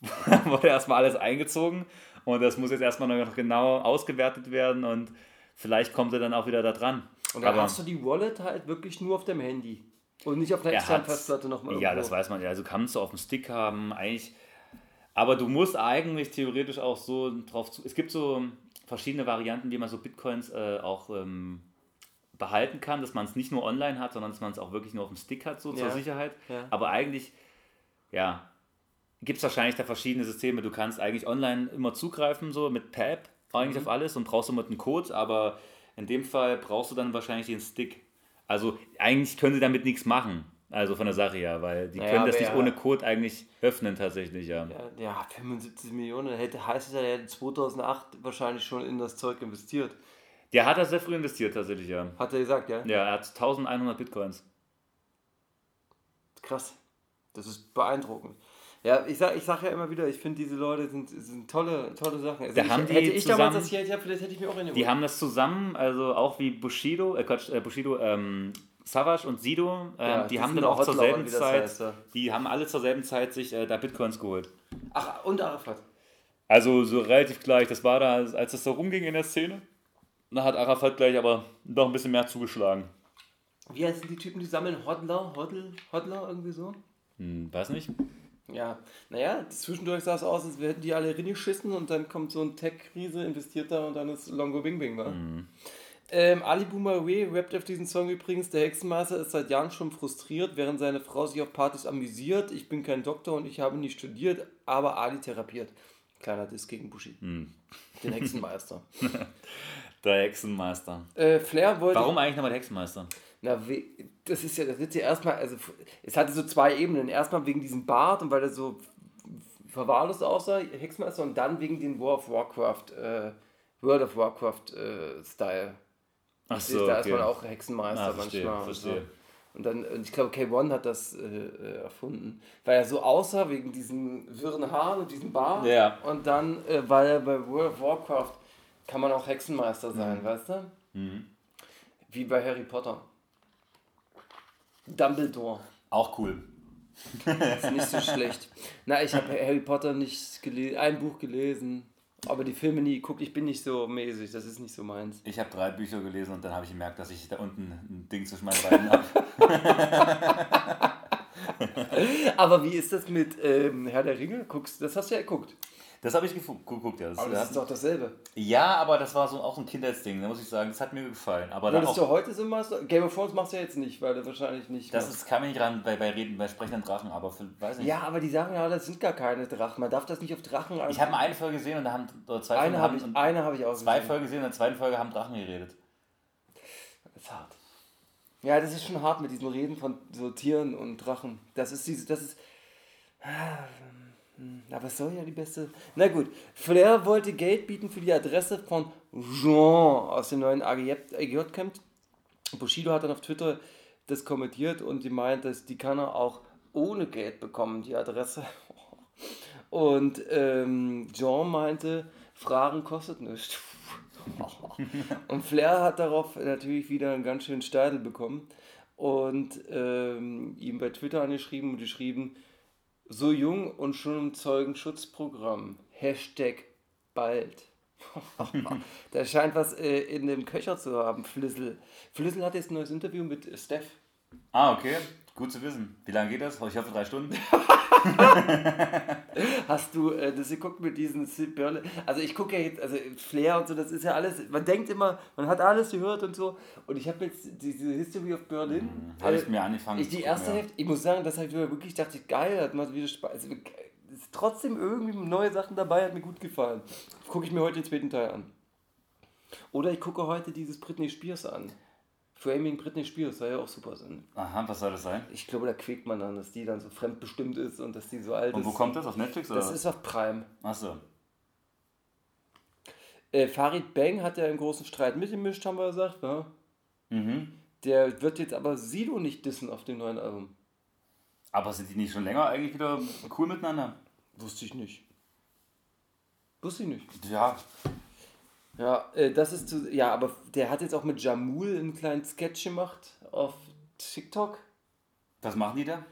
[SPEAKER 7] wurde erstmal alles eingezogen und das muss jetzt erstmal noch genau ausgewertet werden und vielleicht kommt er dann auch wieder da dran.
[SPEAKER 6] Und dann
[SPEAKER 7] Aber-
[SPEAKER 6] hast du die Wallet halt wirklich nur auf dem Handy. Und nicht auf einer
[SPEAKER 7] Er
[SPEAKER 6] externen Festplatte nochmal.
[SPEAKER 7] Ja, das weiß man ja. Also kannst du auf dem Stick haben, eigentlich. Aber du musst eigentlich theoretisch auch so drauf zu. Es gibt so verschiedene Varianten, wie man so Bitcoins äh, auch ähm, behalten kann, dass man es nicht nur online hat, sondern dass man es auch wirklich nur auf dem Stick hat, so zur
[SPEAKER 6] Ja.
[SPEAKER 7] Sicherheit.
[SPEAKER 6] Ja.
[SPEAKER 7] Aber eigentlich, ja, gibt es wahrscheinlich da verschiedene Systeme. Du kannst eigentlich online immer zugreifen, so mit PAP, eigentlich
[SPEAKER 6] Mhm.
[SPEAKER 7] auf alles und brauchst immer einen Code, aber in dem Fall brauchst du dann wahrscheinlich den Stick. Also eigentlich können sie damit nichts machen. Also von der Sache her, weil die
[SPEAKER 6] Naja,
[SPEAKER 7] können das nicht
[SPEAKER 6] ja.
[SPEAKER 7] ohne Code eigentlich öffnen tatsächlich, ja.
[SPEAKER 6] Ja, ja, 75 Millionen. Hätte, heißt es ja, er hätte 2008 wahrscheinlich schon in das Zeug investiert.
[SPEAKER 7] Der hat das sehr früh investiert tatsächlich, ja.
[SPEAKER 6] Hat er gesagt, ja?
[SPEAKER 7] Ja, er hat 1100 Bitcoins.
[SPEAKER 6] Krass. Das ist beeindruckend. Ja, ich sag, ich sag ja immer wieder, ich finde diese Leute sind, sind tolle, tolle Sachen. Also
[SPEAKER 7] Da
[SPEAKER 6] ich,
[SPEAKER 7] haben die
[SPEAKER 6] hätte ich damals
[SPEAKER 7] zusammen-
[SPEAKER 6] das Geld gehabt, vielleicht hätte ich mir auch eine
[SPEAKER 7] Die haben das zusammen, also auch wie Bushido, äh Quatsch, äh, Bushido, ähm, Savage und Sido, ähm,
[SPEAKER 6] Ja,
[SPEAKER 7] die haben dann auch
[SPEAKER 6] auch
[SPEAKER 7] zur selben Zeit,
[SPEAKER 6] heißt, ja.
[SPEAKER 7] die haben alle zur selben Zeit sich äh, da Bitcoins geholt.
[SPEAKER 6] Ach, und Arafat.
[SPEAKER 7] Also so relativ gleich, das war da, als es so rumging in der Szene, da hat Arafat gleich aber noch ein bisschen mehr zugeschlagen.
[SPEAKER 6] Wie heißen die Typen, die sammeln? Hodler? Hodl? Hodler? Irgendwie so?
[SPEAKER 7] Hm, weiß nicht.
[SPEAKER 6] Ja, naja, zwischendurch sah es aus, als hätten die alle reingeschissen und dann kommt so ein Tech-Riese, investiert da und dann ist Longo Bing Bing, wa? Ähm, Ali Boumaoué rappt auf diesen Song übrigens, der Hexenmeister ist seit Jahren schon frustriert, während seine Frau sich auf Partys amüsiert. Ich bin kein Doktor und ich habe nicht studiert, aber Ali therapiert. Kleiner Diss gegen Bushi. Den Hexenmeister.
[SPEAKER 7] Der Hexenmeister.
[SPEAKER 6] äh, Flair wollte...
[SPEAKER 7] Warum eigentlich nochmal der Hexenmeister?
[SPEAKER 6] Na, we- das ist ja, das wird ja erstmal, also es hatte so zwei Ebenen. Erstmal wegen diesem Bart und weil er so verwahrlost aussah, Hexenmeister, und dann wegen den War of Warcraft, äh, World of Warcraft äh, Style.
[SPEAKER 7] Ach so,
[SPEAKER 6] ist, da
[SPEAKER 7] okay.
[SPEAKER 6] ist man auch Hexenmeister
[SPEAKER 7] Ah, verstehe,
[SPEAKER 6] manchmal. und
[SPEAKER 7] verstehe.
[SPEAKER 6] So. Und dann, und ich glaube, K1 hat das äh, äh, erfunden, weil er so aussah wegen diesen wirren Haaren und diesem Bart.
[SPEAKER 7] Ja.
[SPEAKER 6] Und dann, äh, weil er bei World of Warcraft kann man auch Hexenmeister sein,
[SPEAKER 7] Mhm.
[SPEAKER 6] weißt du? Wie bei Harry Potter. Dumbledore.
[SPEAKER 7] Auch cool.
[SPEAKER 6] Ist nicht so schlecht. Na, ich habe Harry Potter nicht gelesen, ein Buch gelesen, aber die Filme nie geguckt. Ich bin nicht so mäßig, das ist nicht so meins.
[SPEAKER 7] Ich habe drei Bücher gelesen und dann habe ich gemerkt, dass ich da unten ein Ding zwischen meinen Beinen habe.
[SPEAKER 6] Aber wie ist das mit ähm, Herr der Ringe? Guckst, das hast du ja geguckt.
[SPEAKER 7] Das habe ich geguckt, ja. Das,
[SPEAKER 6] Aber das ist doch dasselbe.
[SPEAKER 7] ja, aber das war so auch ein Kindheitsding, da muss ich sagen. Das hat mir gefallen. Aber
[SPEAKER 6] Würdest du heute so machst? Game of Thrones machst du ja jetzt nicht, weil du wahrscheinlich nicht.
[SPEAKER 7] das ist, kam mir nicht ran bei, bei Reden, bei sprechenden Drachen, aber für, weiß nicht.
[SPEAKER 6] ja, aber die sagen ja, das sind gar keine Drachen. Man darf das nicht auf Drachen
[SPEAKER 7] Ich habe mal eine Folge gesehen und da haben oder zwei
[SPEAKER 6] Eine
[SPEAKER 7] Folgen
[SPEAKER 6] habe ich, eine hab ich auch
[SPEAKER 7] zwei
[SPEAKER 6] gesehen.
[SPEAKER 7] Folgen gesehen und in der zweiten Folge haben Drachen geredet.
[SPEAKER 6] Das ist hart. Ja, das ist schon hart mit diesem Reden von so Tieren und Drachen. Das ist diese, das ist. Ah, Aber es soll ja die beste. Na gut, Flair wollte Geld bieten für die Adresse von Jean aus dem neuen AGJ-Camp. Bushido hat dann auf Twitter das kommentiert und die meint, dass die kann er auch ohne Geld bekommen, die Adresse. Und ähm, Jean meinte, Fragen kostet nichts. Und Flair hat darauf natürlich wieder einen ganz schönen Steidel bekommen und ähm, ihm bei Twitter angeschrieben und geschrieben, so jung und schon im Zeugenschutzprogramm. Hashtag bald. da scheint was äh, in dem Köcher zu haben, Flissel. Flissel hat jetzt ein neues Interview mit Steph.
[SPEAKER 7] Ah, okay. Gut zu wissen. Wie lange geht das? Ich hoffe drei Stunden.
[SPEAKER 6] Hast du äh, das geguckt mit diesen Sid? Also ich gucke ja jetzt, also Flair und so, das ist ja alles, man denkt immer, man hat alles gehört und so. Und ich habe jetzt diese History of Berlin.
[SPEAKER 7] Habe
[SPEAKER 6] äh,
[SPEAKER 7] ich mir angefangen.
[SPEAKER 6] ich die erste
[SPEAKER 7] ja.
[SPEAKER 6] Hälfte, ich muss sagen, das habe ich wirklich, dachte ich, geil, hat mal wieder Spaß. Also, ist trotzdem irgendwie neue Sachen dabei, hat mir gut gefallen. Gucke ich mir heute den zweiten Teil an. Oder ich gucke heute dieses Britney Spears an. Framing Britney Spears soll ja auch super sein.
[SPEAKER 7] Aha, was soll das sein?
[SPEAKER 6] Ich glaube, da quäkt man dann, dass die dann so fremdbestimmt ist und dass die so alt
[SPEAKER 7] Und
[SPEAKER 6] ist.
[SPEAKER 7] wo kommt das? Auf Netflix oder
[SPEAKER 6] Das ist auf Prime.
[SPEAKER 7] Achso.
[SPEAKER 6] Äh, Farid Bang hat ja einen großen Streit mitgemischt, haben wir gesagt. Ne?
[SPEAKER 7] Mhm.
[SPEAKER 6] Der wird jetzt aber Sido nicht dissen auf dem neuen Album.
[SPEAKER 7] Aber sind die nicht schon länger eigentlich wieder cool miteinander?
[SPEAKER 6] Wusste ich nicht. Wusste ich nicht.
[SPEAKER 7] Ja.
[SPEAKER 6] Ja, äh, das ist zu. Ja, aber der hat jetzt auch mit Jamul einen kleinen Sketch gemacht auf TikTok.
[SPEAKER 7] Was machen die da?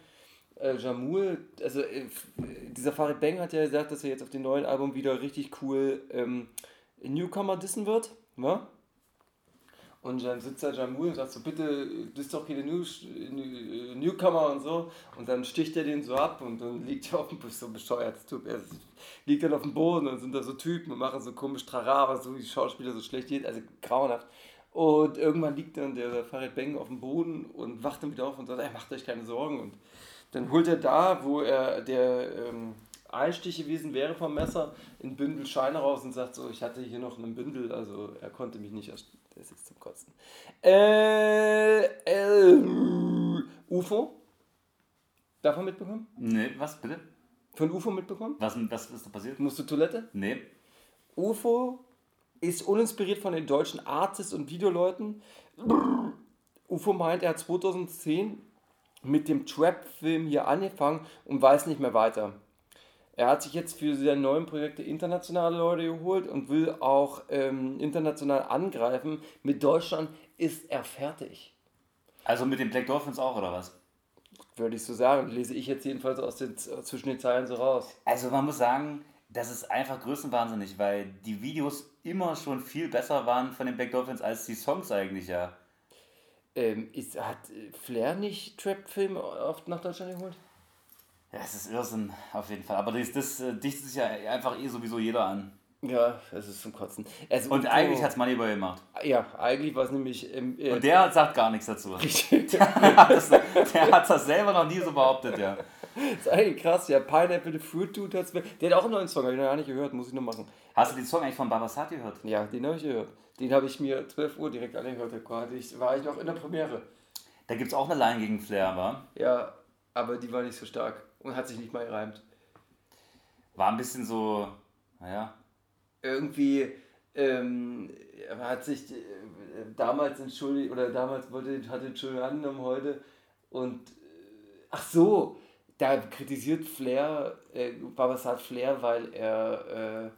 [SPEAKER 6] Äh, Jamul, also äh, äh, dieser Farid Bang hat ja gesagt, dass er jetzt auf dem neuen Album wieder richtig cool ähm, Newcomer dissen wird. wa? Und dann sitzt da Jamul und sagt so, bitte, du bist doch hier der New, New, Newcomer und so. Und dann sticht er den so ab und dann liegt er auf dem Boden, so bescheuert, Typ. Er liegt dann auf dem Boden und sind da so Typen und machen so komisch Trara, was so die Schauspieler so schlecht geht, also grauenhaft. Und irgendwann liegt dann der Farid Beng auf dem Boden und wacht dann wieder auf und sagt, ey, macht euch keine Sorgen. Und dann holt er da, wo er der ähm, Einstich gewesen wäre vom Messer, ein Bündel Scheine raus und sagt so, ich hatte hier noch einen Bündel, also er konnte mich nicht erst. Das ist zum Kotzen. Äh, äh, UFO? Davon mitbekommen?
[SPEAKER 7] Nee, was bitte?
[SPEAKER 6] Von UFO mitbekommen?
[SPEAKER 7] Was, was ist da passiert?
[SPEAKER 6] Musst du Toilette?
[SPEAKER 7] Nee.
[SPEAKER 6] UFO ist uninspiriert von den deutschen Artists und Videoleuten. UFO meint, er hat 2010 mit dem Trap-Film hier angefangen und weiß nicht mehr weiter. Er hat sich jetzt für seine neuen Projekte internationale Leute geholt und will auch ähm, international angreifen. Mit Deutschland ist er fertig,
[SPEAKER 7] Also mit den Black Dolphins auch, oder was?
[SPEAKER 6] würde ich so sagen. Lese ich jetzt jedenfalls aus den, zwischen den Zeilen so raus.
[SPEAKER 7] Also man muss sagen, das ist einfach größenwahnsinnig, weil die Videos immer schon viel besser waren von den Black Dolphins als die Songs eigentlich, ja.
[SPEAKER 6] Ähm, ist, hat äh, Flair nicht Trap-Film oft nach Deutschland geholt?
[SPEAKER 7] Ja, es ist Irrsinn, auf jeden Fall. Aber das, das äh, dichtet sich ja einfach eh sowieso jeder an.
[SPEAKER 6] Ja, es ist zum Kotzen. Also
[SPEAKER 7] Und eigentlich hat es Moneyboy gemacht.
[SPEAKER 6] Ja, eigentlich war es nämlich. Ähm, äh,
[SPEAKER 7] Und der sagt gar nichts dazu.
[SPEAKER 6] Richtig.
[SPEAKER 7] der hat das, der hat das selber noch nie so behauptet, ja.
[SPEAKER 6] ist eigentlich krass, ja. Pineapple the Fruit Dude hat's mir. Der hat auch einen neuen Song, habe ich noch gar nicht gehört, muss ich noch machen.
[SPEAKER 7] Hast du den Song eigentlich von Babasat gehört?
[SPEAKER 6] Ja, den habe ich gehört. Den habe ich mir 12 Uhr direkt angehört, hatte ich, war ich noch in der Premiere.
[SPEAKER 7] Da gibt es auch eine Line gegen Flair, war.
[SPEAKER 6] Ja, aber die war nicht so stark und hat sich nicht mal gereimt.
[SPEAKER 7] War ein bisschen so, naja.
[SPEAKER 6] Irgendwie ähm, hat sich äh, damals entschuldigt, oder damals wollte, hat Entschuldigung angenommen heute und äh, ach so, da kritisiert Flair, äh, Babasat Flair, weil er, äh,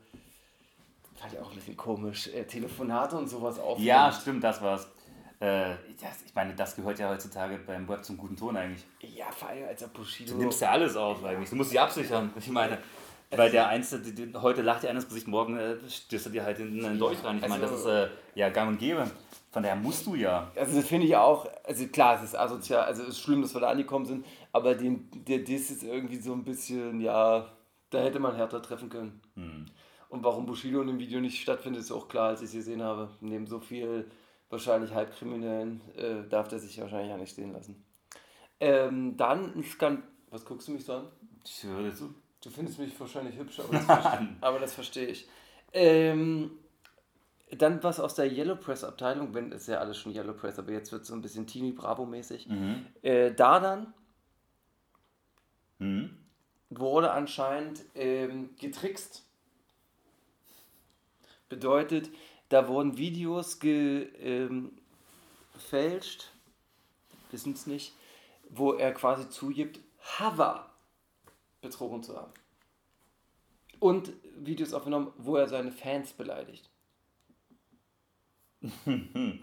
[SPEAKER 6] fand ich auch ein bisschen komisch, äh, Telefonate und sowas aufnimmt.
[SPEAKER 7] Ja, stimmt, das war's. Äh, das, ich meine, das gehört ja heutzutage beim Web zum guten Ton eigentlich.
[SPEAKER 6] Ja, vor allem als Bushido.
[SPEAKER 7] Du nimmst ja alles auf eigentlich. Du musst dich absichern. Ich meine, weil der Einzelne, die- die- heute lacht dir einer ins Gesicht, morgen äh, stößt er dir halt in einen Dolch rein. Ich meine, das ist
[SPEAKER 6] Also-
[SPEAKER 7] äh, ja gang und gäbe. Von daher musst du ja.
[SPEAKER 6] Also das finde ich auch, also klar, es ist asozial, also es ist schlimm, dass wir da angekommen sind, aber den, der Diss ist irgendwie so ein bisschen, ja, da hätte man härter treffen können. Und warum Bushido in dem Video nicht stattfindet, ist auch klar, als ich es gesehen habe. Neben so viel wahrscheinlich Halbkriminellen äh, darf der sich wahrscheinlich ja nicht stehen lassen. Ähm, dann ein Skandal. Was guckst du mich so an?
[SPEAKER 7] Ich höre dir zu.
[SPEAKER 6] Du findest mich wahrscheinlich hübsch, aber das verstehe, aber das verstehe ich. Ähm, dann was aus der Yellow Press Abteilung, wenn ist ja alles schon Yellow Press, aber jetzt wird es so ein bisschen Teenie Bravo mäßig. Äh, da dann
[SPEAKER 7] Mhm.
[SPEAKER 6] wurde anscheinend ähm, getrickst. Bedeutet, da wurden Videos ähm, gefälscht, wissen es nicht, wo er quasi zugibt, Hava betrogen zu haben. Und Videos aufgenommen, wo er seine Fans beleidigt.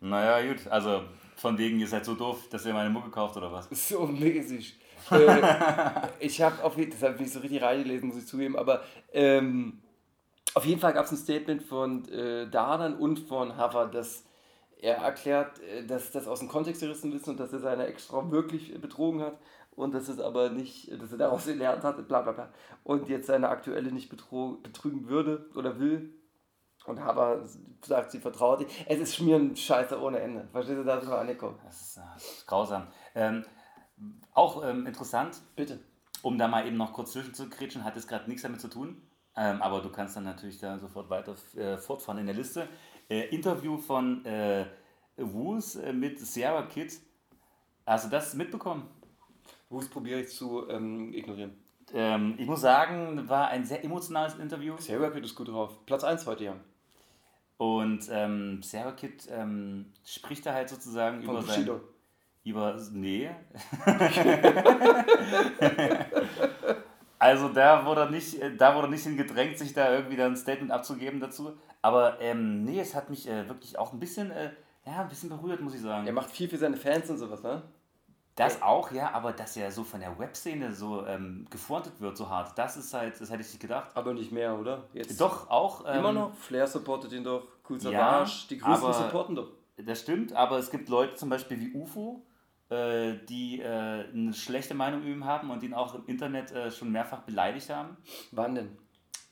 [SPEAKER 7] Naja, gut. Also von wegen, ihr seid so doof, dass ihr meine Mucke kauft oder was?
[SPEAKER 6] So mäßig. äh, ich habe auf jeden Fall nicht so richtig reingelesen, muss ich zugeben, aber ähm, auf jeden Fall gab es ein Statement von äh, Dardan und von Hava, dass er erklärt, äh, dass das aus dem Kontext gerissen ist und dass er seine Ex-Frau wirklich betrogen hat und dass es aber nicht, dass er daraus gelernt hat, bla bla bla. Und jetzt seine aktuelle nicht betrügen würde oder will. Und Hava sagt, sie vertraut ihm. Es ist Schmieren Scheiße ohne Ende. Verstehst du, da wir angekommen.
[SPEAKER 7] Das ist, äh, das ist grausam. Ähm, auch ähm, interessant,
[SPEAKER 6] Bitte.
[SPEAKER 7] um da mal eben noch kurz zwischenzukretschen, hat es gerade nichts damit zu tun. Ähm, aber du kannst dann natürlich da sofort weiter äh, fortfahren in der Liste. Äh, Interview von äh, Woos äh, mit Sierra Kid. Hast du das mitbekommen?
[SPEAKER 6] Wus probiere ich zu ähm, ignorieren.
[SPEAKER 7] Ähm, ich muss sagen, war ein sehr emotionales Interview.
[SPEAKER 6] Sarah Kid ist gut drauf. Platz 1 heute, ja.
[SPEAKER 7] Und ähm, Sarah Kid ähm, spricht da halt sozusagen
[SPEAKER 6] Von
[SPEAKER 7] über sein.
[SPEAKER 6] Bushido.
[SPEAKER 7] Über. Nee. also da wurde nicht, äh, da wurde nicht hingedrängt, sich da irgendwie dann ein Statement abzugeben dazu. Aber ähm, nee, es hat mich äh, wirklich auch ein bisschen, äh, ja, ein bisschen berührt, muss ich sagen.
[SPEAKER 6] Er macht viel für seine Fans und sowas, ne?
[SPEAKER 7] Das auch, ja, aber dass er so von der Webszene so ähm, gefrontet wird, so hart, das ist halt, das hätte ich nicht gedacht.
[SPEAKER 6] Aber nicht mehr, oder? Jetzt
[SPEAKER 7] Doch, auch. Ähm,
[SPEAKER 6] Immer noch? Flair supportet ihn doch. Cool
[SPEAKER 7] ja,
[SPEAKER 6] Savage. die Größten supporten doch.
[SPEAKER 7] das stimmt, aber es gibt Leute zum Beispiel wie UFO, die äh, eine schlechte Meinung über ihn haben und ihn auch im Internet äh, schon mehrfach beleidigt haben.
[SPEAKER 6] Wann denn?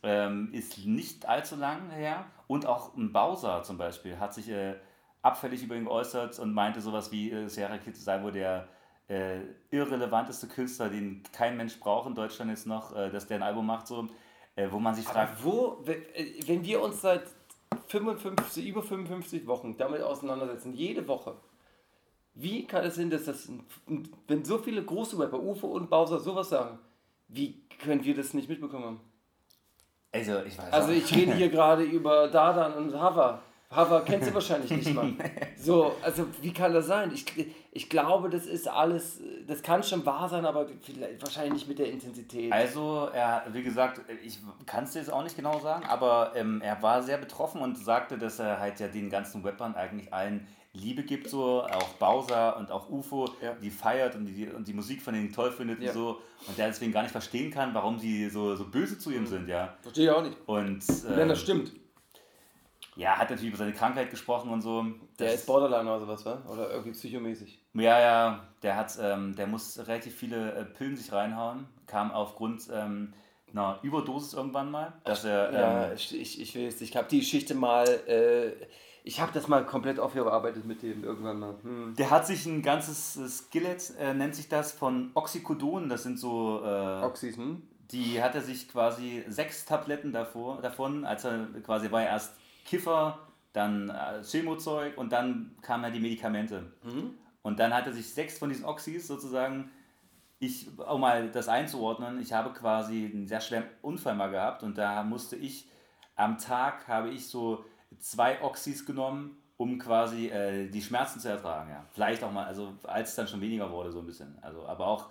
[SPEAKER 7] Ähm, ist nicht allzu lang her. Und auch ein Bowser zum Beispiel hat sich äh, abfällig über ihn geäußert und meinte sowas wie, äh, Sierra Kid sei wohl der äh, irrelevanteste Künstler, den kein Mensch braucht in Deutschland jetzt noch, äh, dass der ein Album macht, so, äh, wo man sich
[SPEAKER 6] Aber
[SPEAKER 7] fragt,
[SPEAKER 6] wo, wenn- äh, wenn wir uns seit 55, über 55 Wochen damit auseinandersetzen, jede Woche, wie kann es sein, dass das, wenn so viele große Rapper, Ufe und Bowser sowas sagen, wie können wir das nicht mitbekommen haben?
[SPEAKER 7] also ich weiß
[SPEAKER 6] Also ich rede hier gerade über Dardan und Hava. Hava kennst du wahrscheinlich nicht mal. So, also wie kann das sein? Ich, ich glaube, das ist alles, das kann schon wahr sein, aber vielleicht, wahrscheinlich nicht mit der Intensität.
[SPEAKER 7] Also, er, wie gesagt, ich kann es dir jetzt auch nicht genau sagen, aber ähm, er war sehr betroffen und sagte, dass er halt ja den ganzen Rappern eigentlich allen Liebe gibt, so, auch Bowser und auch UFO,
[SPEAKER 6] Ja.
[SPEAKER 7] die feiert und die, und die Musik von denen toll findet
[SPEAKER 6] Ja.
[SPEAKER 7] und so. Und der deswegen gar nicht verstehen kann, warum sie so, so böse zu ihm sind, ja.
[SPEAKER 6] Verstehe ich auch nicht.
[SPEAKER 7] Und
[SPEAKER 6] Ja,
[SPEAKER 7] äh,
[SPEAKER 6] das stimmt.
[SPEAKER 7] ja, hat natürlich über seine Krankheit gesprochen und so.
[SPEAKER 6] Der
[SPEAKER 7] Das-
[SPEAKER 6] ist Borderline oder sowas, wa? Oder irgendwie psychomäßig.
[SPEAKER 7] Ja, ja, der hat, ähm, der muss relativ viele äh, Pillen sich reinhauen, kam aufgrund ähm, einer Überdosis irgendwann mal, dass er
[SPEAKER 6] Ja,
[SPEAKER 7] ähm,
[SPEAKER 6] ich, ich, ich weiß, ich habe die Geschichte mal, äh, ich habe das mal komplett aufgearbeitet mit dem irgendwann mal. Hm.
[SPEAKER 7] Der hat sich ein ganzes Skillet, äh, nennt sich das, von Oxycodon, das sind so, äh,
[SPEAKER 6] Oxys, hm?
[SPEAKER 7] die hat er sich quasi sechs Tabletten davor, davon, als er quasi war er erst Kiffer, dann äh, Chemozeug und dann kamen ja die Medikamente. Und dann hat er sich sechs von diesen Oxys sozusagen, ich, um mal das einzuordnen, ich habe quasi einen sehr schweren Unfall mal gehabt und da musste ich, am Tag habe ich so zwei Oxys genommen, um quasi äh, die Schmerzen zu ertragen, ja. Vielleicht auch mal, also als es dann schon weniger wurde, so ein bisschen. Also, aber auch,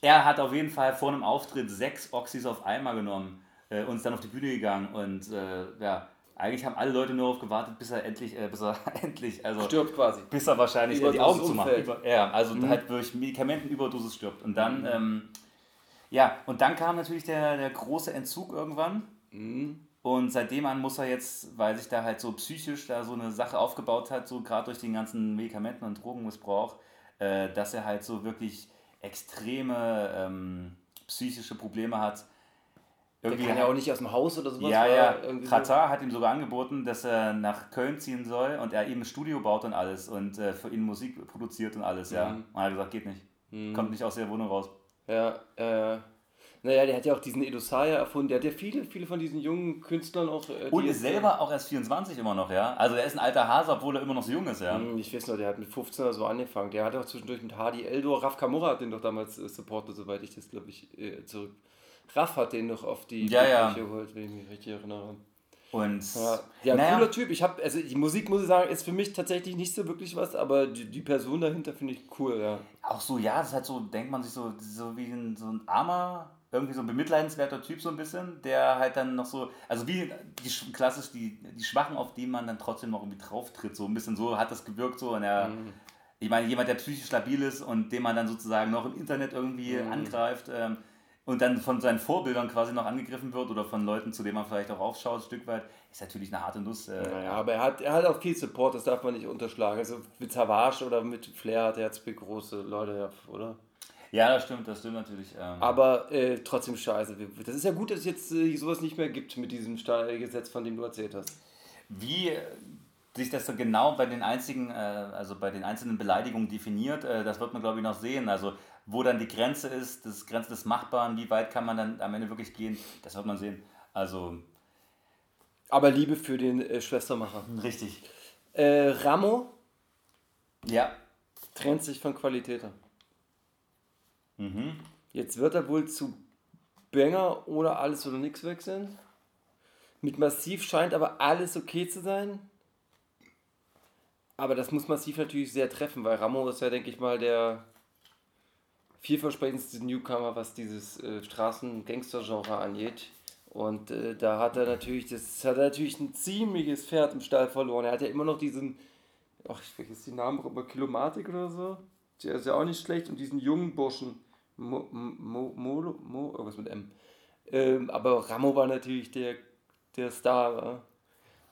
[SPEAKER 7] er hat auf jeden Fall vor einem Auftritt sechs Oxys auf einmal genommen äh, und ist dann auf die Bühne gegangen und äh, ja, eigentlich haben alle Leute nur darauf gewartet, bis er endlich, äh, bis er endlich, also
[SPEAKER 6] Stirbt quasi.
[SPEAKER 7] bis er wahrscheinlich die Augen zu machen. Über, ja, also halt durch Medikamentenüberdosis stirbt. Und dann,
[SPEAKER 6] Mhm.
[SPEAKER 7] ähm, ja, und dann kam natürlich der, der große Entzug irgendwann.
[SPEAKER 6] Mhm.
[SPEAKER 7] Und seitdem an muss er jetzt, weil sich da halt so psychisch da so eine Sache aufgebaut hat, so gerade durch den ganzen Medikamenten- und Drogenmissbrauch, äh, dass er halt so wirklich extreme ähm, psychische Probleme hat.
[SPEAKER 6] Der kann ja auch nicht aus dem Haus oder sowas.
[SPEAKER 7] Ja, ja.
[SPEAKER 6] irgendwie so.
[SPEAKER 7] Katar hat ihm sogar angeboten, dass er nach Köln ziehen soll und er ihm ein Studio baut und alles und äh, für ihn Musik produziert und alles, ja.
[SPEAKER 6] Mhm.
[SPEAKER 7] Und er hat gesagt, geht nicht. Kommt nicht aus der Wohnung raus.
[SPEAKER 6] Ja, äh, naja, der hat ja auch diesen Edosaya erfunden. Der hat ja viele, viele von diesen jungen Künstlern auch. Äh,
[SPEAKER 7] Und ist selber auch erst 24 immer noch, ja. Also er ist ein alter Hase, obwohl er immer noch so jung ist, ja.
[SPEAKER 6] Hm, Ich weiß noch, der hat mit 15 oder so angefangen. Der hat auch zwischendurch mit Hardy Eldor, Raf Kamura hat den doch damals äh, supportet, soweit ich das, glaube ich, äh, zurück. Raff hat den noch auf die
[SPEAKER 7] Ja, ja.
[SPEAKER 6] Geholt, wenn ich mich richtig erinnere.
[SPEAKER 7] Und
[SPEAKER 6] Ja, ja
[SPEAKER 7] naja,
[SPEAKER 6] cooler Typ. Ich habe, also die Musik muss ich sagen, ist für mich tatsächlich nicht so wirklich was, aber die, die Person dahinter finde ich cool, ja.
[SPEAKER 7] auch so, ja, das ist halt so, denkt man sich so, so wie ein, so ein armer, irgendwie so ein bemitleidenswerter Typ so ein bisschen, der halt dann noch so, also wie die, sch- klassisch die, die Schwachen, auf die man dann trotzdem noch irgendwie drauf tritt, so ein bisschen so hat das gewirkt so und er, ich meine, jemand, der psychisch stabil ist und den man dann sozusagen noch im Internet irgendwie angreift ähm, und dann von seinen Vorbildern quasi noch angegriffen wird oder von Leuten, zu denen man vielleicht auch aufschaut, ein Stück weit, ist natürlich eine harte Nuss. Äh,
[SPEAKER 6] Naja, aber er hat, er hat auch viel Support, das darf man nicht unterschlagen. Also mit Savage oder mit Flair hat er jetzt große Leute, oder?
[SPEAKER 7] Ja, das stimmt, das stimmt natürlich. Ähm,
[SPEAKER 6] Aber äh, trotzdem scheiße. Das ist ja gut, dass es jetzt äh, sowas nicht mehr gibt mit diesem Gesetz, von dem du erzählt hast.
[SPEAKER 7] Wie sich das so genau bei den einzigen, äh, also bei den einzelnen Beleidigungen definiert, äh, das wird man glaube ich noch sehen. Also wo dann die Grenze ist, das Grenze des Machbaren, wie weit kann man dann am Ende wirklich gehen, das wird man sehen. Also
[SPEAKER 6] Aber Liebe für den äh, Schwestermacher.
[SPEAKER 7] richtig.
[SPEAKER 6] Äh, Ramo
[SPEAKER 7] Ja.
[SPEAKER 6] trennt sich von Qualitäter.
[SPEAKER 7] Mhm.
[SPEAKER 6] Jetzt wird er wohl zu Banger oder alles oder nichts wechseln. Mit Massiv scheint aber alles okay zu sein. Aber das muss Massiv natürlich sehr treffen, weil Ramo ist ja, denke ich mal, der vielversprechendste Newcomer, was dieses äh, Straßen-Gangster-Genre angeht. Und äh, da hat er natürlich, das hat er natürlich ein ziemliches Pferd im Stall verloren. Er hat ja immer noch diesen, ach, ich vergesse die Namen, aber Kilomatik oder so. Der ist ja auch nicht schlecht. Und diesen jungen Burschen, Mo, Mo, Mo, Mo irgendwas mit M. Ähm, aber Ramo war natürlich der, der Star. wa?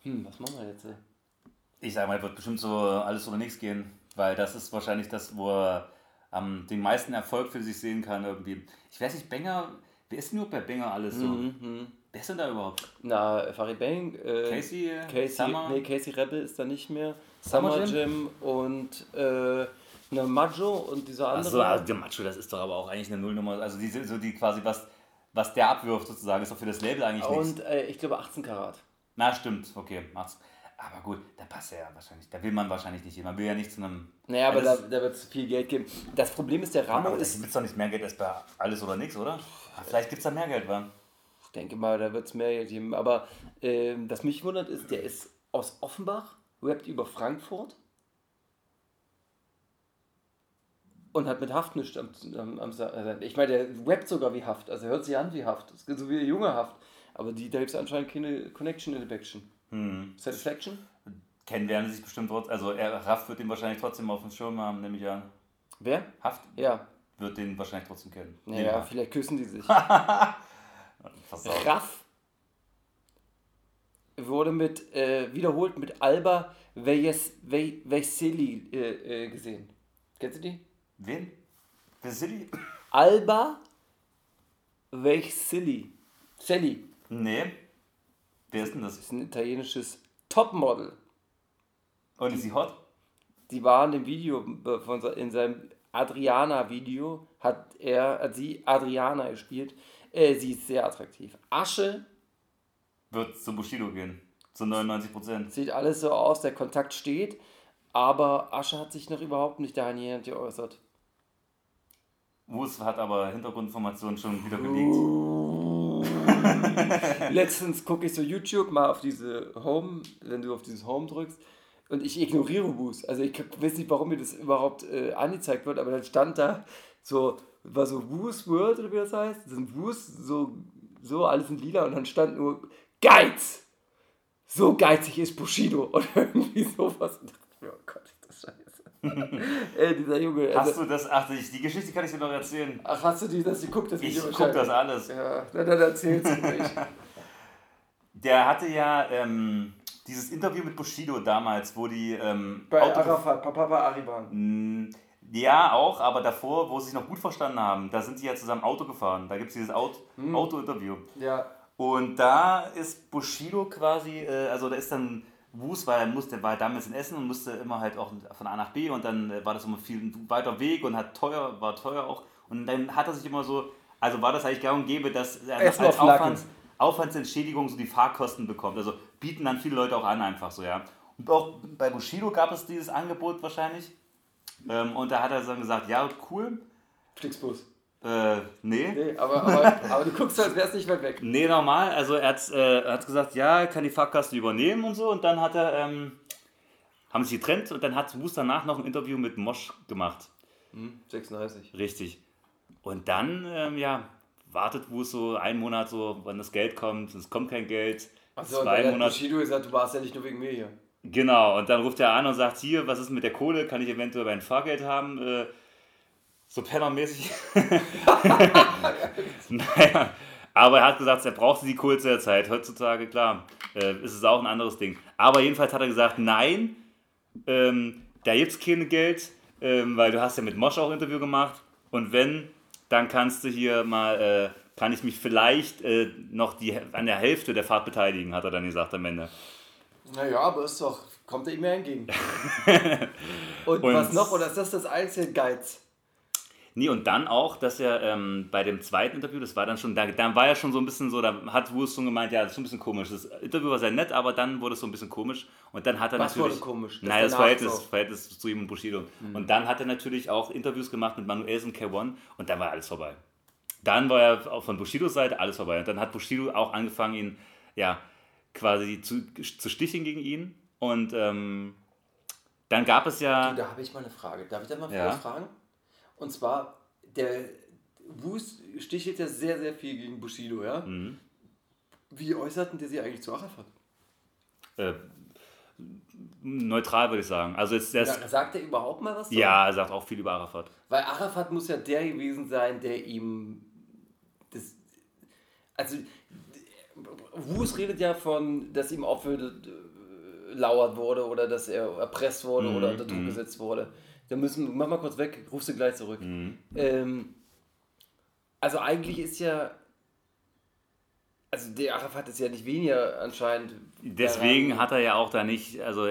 [SPEAKER 6] Hm, was machen wir jetzt?
[SPEAKER 7] Ich sag mal, wird bestimmt so alles oder nichts gehen, weil das ist wahrscheinlich das, wo er am den meisten Erfolg für sich sehen kann irgendwie. Ich weiß nicht, Banger, wer ist denn nur bei Banger alles so?
[SPEAKER 6] Mhm.
[SPEAKER 7] Wer ist denn da überhaupt?
[SPEAKER 6] Na, Farid Bang, äh,
[SPEAKER 7] Casey,
[SPEAKER 6] Casey,
[SPEAKER 7] Summer?
[SPEAKER 6] nee, Casey Rebel ist da nicht mehr.
[SPEAKER 7] Summer
[SPEAKER 6] Summer?
[SPEAKER 7] Jam
[SPEAKER 6] und äh, eine Majo und dieser andere.
[SPEAKER 7] Achso, also der Macho, das ist doch aber auch eigentlich eine Nullnummer. Also die, so die quasi, was, was der abwirft sozusagen, ist doch für das Label eigentlich nichts.
[SPEAKER 6] und äh, ich glaube 18 Karat.
[SPEAKER 7] Na, stimmt, okay, macht's. Aber gut, da passt er ja wahrscheinlich. Da will man wahrscheinlich nicht hin. Man will ja nicht zu einem.
[SPEAKER 6] Naja, aber da, da wird es viel Geld geben. Das Problem ist, der Ramo
[SPEAKER 7] aber da
[SPEAKER 6] ist,
[SPEAKER 7] gibt es doch nicht mehr Geld als bei alles oder nichts, oder? Vielleicht gibt es da mehr Geld, wa?
[SPEAKER 6] ich denke mal, da wird es mehr Geld geben. Aber ähm, was mich wundert ist, der ist aus Offenbach, rappt über Frankfurt und hat mit Haft nichts am, am, am äh, Ich meine, der rappt sogar wie Haft, also hört sich an wie Haft. So wie der junge Haft. Aber die, da gibt es anscheinend keine Connection in the Baction.
[SPEAKER 7] Hm.
[SPEAKER 6] Satisfaction?
[SPEAKER 7] Kennen werden sie sich bestimmt trotzdem. Also er, Raff wird den wahrscheinlich trotzdem auf dem Schirm haben, nämlich an
[SPEAKER 6] Wer?
[SPEAKER 7] Haft
[SPEAKER 6] Ja.
[SPEAKER 7] wird den wahrscheinlich trotzdem kennen.
[SPEAKER 6] Naja,
[SPEAKER 7] Ja.
[SPEAKER 6] vielleicht küssen die sich. Raff wurde mit, äh, wiederholt mit Alba Veseli äh, äh, gesehen. Kennst du die?
[SPEAKER 7] Wen? Vasili?
[SPEAKER 6] Alba Veseli. Sally
[SPEAKER 7] Nee. Wer ist denn das?
[SPEAKER 6] ist ein italienisches Topmodel.
[SPEAKER 7] Und ist sie hot?
[SPEAKER 6] Die war in dem Video, von, in seinem Adriana-Video, hat er, hat sie Adriana gespielt. Äh, sie ist sehr attraktiv. Asche
[SPEAKER 7] Wird zu Bushido gehen. Zu 99 Prozent.
[SPEAKER 6] sieht alles so aus, der Kontakt steht, aber Asche hat sich noch überhaupt nicht dahingehend geäußert.
[SPEAKER 7] Wus hat aber Hintergrundinformationen schon wieder geleakt.
[SPEAKER 6] Letztens gucke ich so YouTube mal auf diese Home, wenn du auf dieses Home drückst, und ich ignoriere Woos. Also ich weiß nicht, warum mir das überhaupt äh, angezeigt wird, aber dann stand da so, war so Woos World oder wie das heißt, das sind Woos, so, so alles in lila und dann stand nur Geiz! So geizig ist Bushido oder irgendwie sowas. Und dachte ich mir, oh Gott, ist das äh, dieser Junge.
[SPEAKER 7] Hast
[SPEAKER 6] Also,
[SPEAKER 7] du das? Ach, die die Geschichte kann ich dir noch erzählen.
[SPEAKER 6] ach, hast du die, das geguckt, das
[SPEAKER 7] Ich
[SPEAKER 6] Video
[SPEAKER 7] guck das alles.
[SPEAKER 6] Ja, na, dann erzähl's mir.
[SPEAKER 7] Der hatte ja ähm, dieses Interview mit Bushido damals, wo die ähm,
[SPEAKER 6] Bei
[SPEAKER 7] Auto-
[SPEAKER 6] Arafat, Papa bei Ariban.
[SPEAKER 7] Mm, Ja, auch, aber davor, wo sie sich noch gut verstanden haben, da sind sie ja zusammen Auto gefahren. Da gibt es dieses Auto-
[SPEAKER 6] Hm.
[SPEAKER 7] Auto-Interview.
[SPEAKER 6] Ja.
[SPEAKER 7] Und da ist Bushido quasi, äh, also da ist dann Wus, weil er musste, war damals in Essen und musste immer halt auch von A nach B und dann äh, war das immer viel ein weiter Weg und hat teuer, war teuer auch. Und dann hat er sich immer so, also war das eigentlich gar und gäbe, dass er
[SPEAKER 6] Essen
[SPEAKER 7] als. Aufwands, Aufwandsentschädigung so die Fahrkosten bekommt. Also bieten dann viele Leute auch an einfach so, ja. Und auch bei Bushido gab es dieses Angebot wahrscheinlich. Ähm, und da hat er dann gesagt, ja, cool.
[SPEAKER 6] Flixbus.
[SPEAKER 7] Äh, nee.
[SPEAKER 6] Nee, aber, aber, aber du guckst als wär's nicht weit weg.
[SPEAKER 7] Nee, normal. Also er hat, äh, hat gesagt, ja, kann die Fahrkasten übernehmen und so. Und dann hat er, ähm, haben sich getrennt und dann hat Wus danach noch ein Interview mit Mosch gemacht.
[SPEAKER 6] 36.
[SPEAKER 7] Richtig. Und dann, ähm, ja, wartet Wus so einen Monat so, wann das Geld kommt. Es kommt kein Geld.
[SPEAKER 6] Achso, und
[SPEAKER 7] Zwei
[SPEAKER 6] dann hat
[SPEAKER 7] Monate.
[SPEAKER 6] Bushido gesagt, du warst ja nicht nur wegen mir hier.
[SPEAKER 7] Genau, und dann ruft er an und sagt, hier, was ist mit der Kohle? Kann ich eventuell mein Fahrgeld haben? Äh, so pennermäßig. naja, aber er hat gesagt, er brauchte die Kohle zu der Zeit. Heutzutage, klar, äh, ist es auch ein anderes Ding. Aber jedenfalls hat er gesagt, nein, ähm, da gibt es kein Geld, ähm, weil du hast ja mit Mosch auch ein Interview gemacht. Und wenn, dann kannst du hier mal, äh, kann ich mich vielleicht äh, noch die, an der Hälfte der Fahrt beteiligen, hat er dann gesagt am Ende.
[SPEAKER 6] Naja, aber ist doch, kommt er ihm ja entgegen. und,
[SPEAKER 7] Und-
[SPEAKER 6] was noch? Oder ist das das einzige Geiz?
[SPEAKER 7] Nee, und dann auch, dass er ähm, bei dem zweiten Interview, das war dann schon, da, dann war ja schon so ein bisschen so, da hat Wurst schon gemeint, ja, das ist schon ein bisschen komisch. Das Interview war sehr nett, aber dann wurde es so ein bisschen komisch. Und dann hat er
[SPEAKER 6] Was
[SPEAKER 7] natürlich.
[SPEAKER 6] wurde komisch? Das
[SPEAKER 7] Naja, das Verhältnis.
[SPEAKER 6] Mhm.
[SPEAKER 7] Verhältnis zu ihm und Bushido. Und dann hat er natürlich auch Interviews gemacht mit Manuelsen K1 und dann war alles vorbei. Dann war ja auch von Bushidos Seite alles vorbei. Und dann hat Bushido auch angefangen, ihn, ja, quasi zu, zu sticheln gegen ihn. Und ähm, dann gab es ja.
[SPEAKER 6] Da habe ich mal eine Frage. Darf ich da mal
[SPEAKER 7] ja.
[SPEAKER 6] fragen? Und zwar, der Wust stichelt ja sehr, sehr viel gegen Bushido, ja?
[SPEAKER 7] Mhm.
[SPEAKER 6] Wie äußerten der sich eigentlich zu Arafat?
[SPEAKER 7] Äh, neutral würde ich sagen. Also jetzt, ist,
[SPEAKER 6] Ja, sagt er überhaupt mal was?
[SPEAKER 7] Ja, er sagt auch viel über Arafat.
[SPEAKER 6] Weil Arafat muss ja der gewesen sein, der ihm das. Also, Wus redet ja von, dass ihm aufhört, ausgelauert wurde oder dass er erpresst wurde
[SPEAKER 7] Mhm,
[SPEAKER 6] oder unter Druck gesetzt wurde. Da müssen, mach mal kurz weg, rufst du gleich zurück.
[SPEAKER 7] Mhm.
[SPEAKER 6] Ähm, also eigentlich ist ja, also der Arafat ist ja nicht weniger anscheinend.
[SPEAKER 7] Deswegen
[SPEAKER 6] daran-
[SPEAKER 7] hat er ja auch da nicht, also,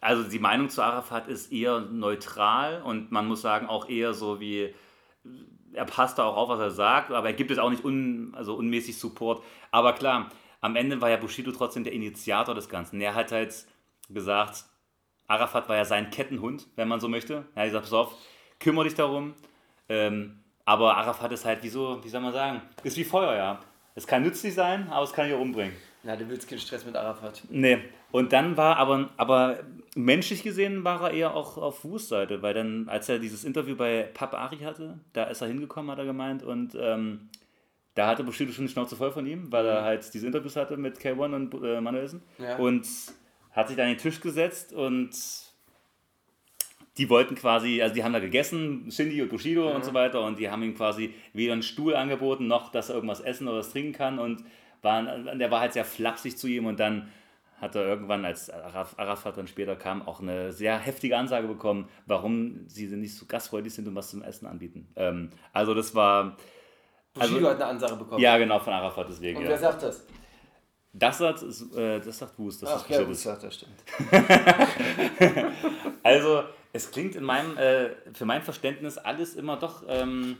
[SPEAKER 7] also die Meinung zu Arafat ist eher neutral und man muss sagen auch eher so wie, er passt da auch auf, was er sagt, aber er gibt es auch nicht un, also unmäßig Support. Aber klar, am Ende war ja Bushido trotzdem der Initiator des Ganzen. Er hat halt gesagt, Arafat war ja sein Kettenhund, wenn man so möchte. Er hat gesagt, pass auf, kümmere dich darum. Ähm, aber Arafat ist halt wie so, wie soll man sagen, ist wie Feuer, ja. Es kann nützlich sein, aber es kann dich umbringen.
[SPEAKER 6] Na, du willst keinen Stress mit Arafat.
[SPEAKER 7] Nee. Und dann war aber, aber menschlich gesehen war er eher auch auf Wus Seite, weil dann, als er dieses Interview bei Pap Ari hatte, da ist er hingekommen, hat er gemeint, und ähm, da hatte Bushido schon die Schnauze voll von ihm, weil er halt diese Interviews hatte mit K1 und äh, Manuelsen.
[SPEAKER 6] Ja.
[SPEAKER 7] Und hat sich dann an den Tisch gesetzt und die wollten quasi, also die haben da gegessen, Shindy und Bushido und so weiter, und die haben ihm quasi weder einen Stuhl angeboten, noch dass er irgendwas essen oder was trinken kann. Und waren, der war halt sehr flapsig zu ihm und dann hat er irgendwann, als Araf, Arafat dann später kam, auch eine sehr heftige Ansage bekommen, warum sie nicht so gastfreundlich sind und was zum Essen anbieten. Ähm, also das war,
[SPEAKER 6] Bushido
[SPEAKER 7] Also-
[SPEAKER 6] hat eine Ansage bekommen.
[SPEAKER 7] ja genau, von Arafat deswegen.
[SPEAKER 6] Und
[SPEAKER 7] Ja.
[SPEAKER 6] wer sagt das?
[SPEAKER 7] Das sagt, äh, das sagt Wust, dass das
[SPEAKER 6] Ach ja, das
[SPEAKER 7] ist.
[SPEAKER 6] sagt das stimmt.
[SPEAKER 7] Also, es klingt in meinem, äh, für mein Verständnis alles immer doch ähm,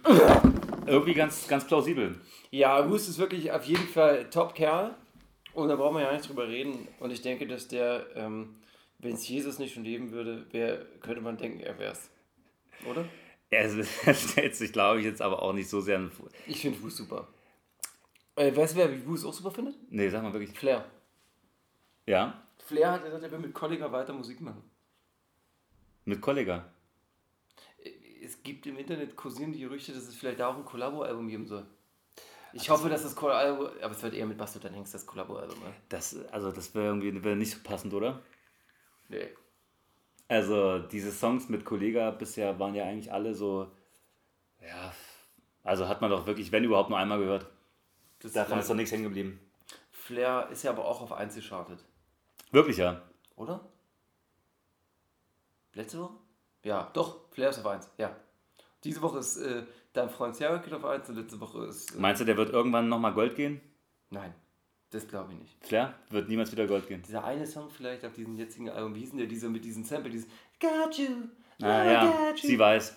[SPEAKER 7] irgendwie ganz, ganz plausibel.
[SPEAKER 6] Ja, Wust ist wirklich auf jeden Fall Top-Kerl. Und da brauchen wir ja nicht drüber reden. Und ich denke, dass der, ähm, wenn es Jesus nicht schon leben würde, wär, könnte man denken, er wär's. Oder?
[SPEAKER 7] Er stellt sich, glaube ich, jetzt aber auch nicht so sehr.
[SPEAKER 6] Ich finde Wust super. Äh, weißt du, wer Wust auch super findet?
[SPEAKER 7] Nee, sag mal wirklich.
[SPEAKER 6] Flair.
[SPEAKER 7] Ja,
[SPEAKER 6] Flair hat gesagt, er will mit Kollega weiter Musik machen.
[SPEAKER 7] mit Kollega.
[SPEAKER 6] Es gibt im Internet kursieren die Gerüchte, dass es vielleicht auch ein Kollabo-Album geben soll. Ich hoffe, dass das Kollabo, aber es wird eher mit Bastard Hengst das Kollabo-Album. Ne?
[SPEAKER 7] Das, also, das wäre irgendwie wär nicht so passend, oder?
[SPEAKER 6] Nee.
[SPEAKER 7] Also, diese Songs mit Kollega bisher waren ja eigentlich alle so. Ja, also hat man doch wirklich, wenn überhaupt, nur einmal gehört.
[SPEAKER 6] Das
[SPEAKER 7] Davon ist doch nichts hängen geblieben.
[SPEAKER 6] Flair ist ja aber auch auf 1 geschartet,
[SPEAKER 7] Wirklich, ja.
[SPEAKER 6] oder? Letzte Woche? Ja, doch, Flair ist auf 1, ja. Diese Woche ist äh, dein Freund Servet auf 1 und letzte Woche ist. Äh,
[SPEAKER 7] Meinst du, der wird irgendwann nochmal Gold gehen?
[SPEAKER 6] nein, das glaube ich nicht.
[SPEAKER 7] Flair? Wird niemals wieder Gold gehen.
[SPEAKER 6] Dieser eine Song vielleicht auf diesem jetzigen Album, wie hieß denn der, dieser mit diesem Sample, dieses Got you,
[SPEAKER 7] Ah,
[SPEAKER 6] I
[SPEAKER 7] ja,
[SPEAKER 6] got you.
[SPEAKER 7] sie weiß.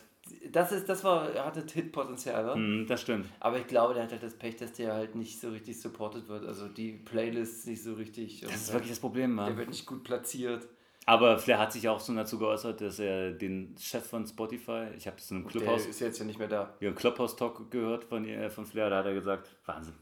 [SPEAKER 6] Das ist, das war, er hatte Hitpotenzial, wa?
[SPEAKER 7] Hm, das stimmt.
[SPEAKER 6] Aber ich glaube, der hat halt das Pech, dass der halt nicht so richtig supported wird. Also die Playlists nicht so richtig.
[SPEAKER 7] Das ist wirklich das Problem,
[SPEAKER 6] Der
[SPEAKER 7] Mann.
[SPEAKER 6] wird nicht gut platziert.
[SPEAKER 7] Aber Flair hat sich auch so dazu geäußert, dass er den Chef von Spotify, ich habe es in einem
[SPEAKER 6] Der
[SPEAKER 7] Clubhouse,
[SPEAKER 6] ist jetzt ja nicht mehr da.
[SPEAKER 7] ja, einen Clubhouse-Talk gehört von, ihr- von Flair, da hat er gesagt, Wahnsinn,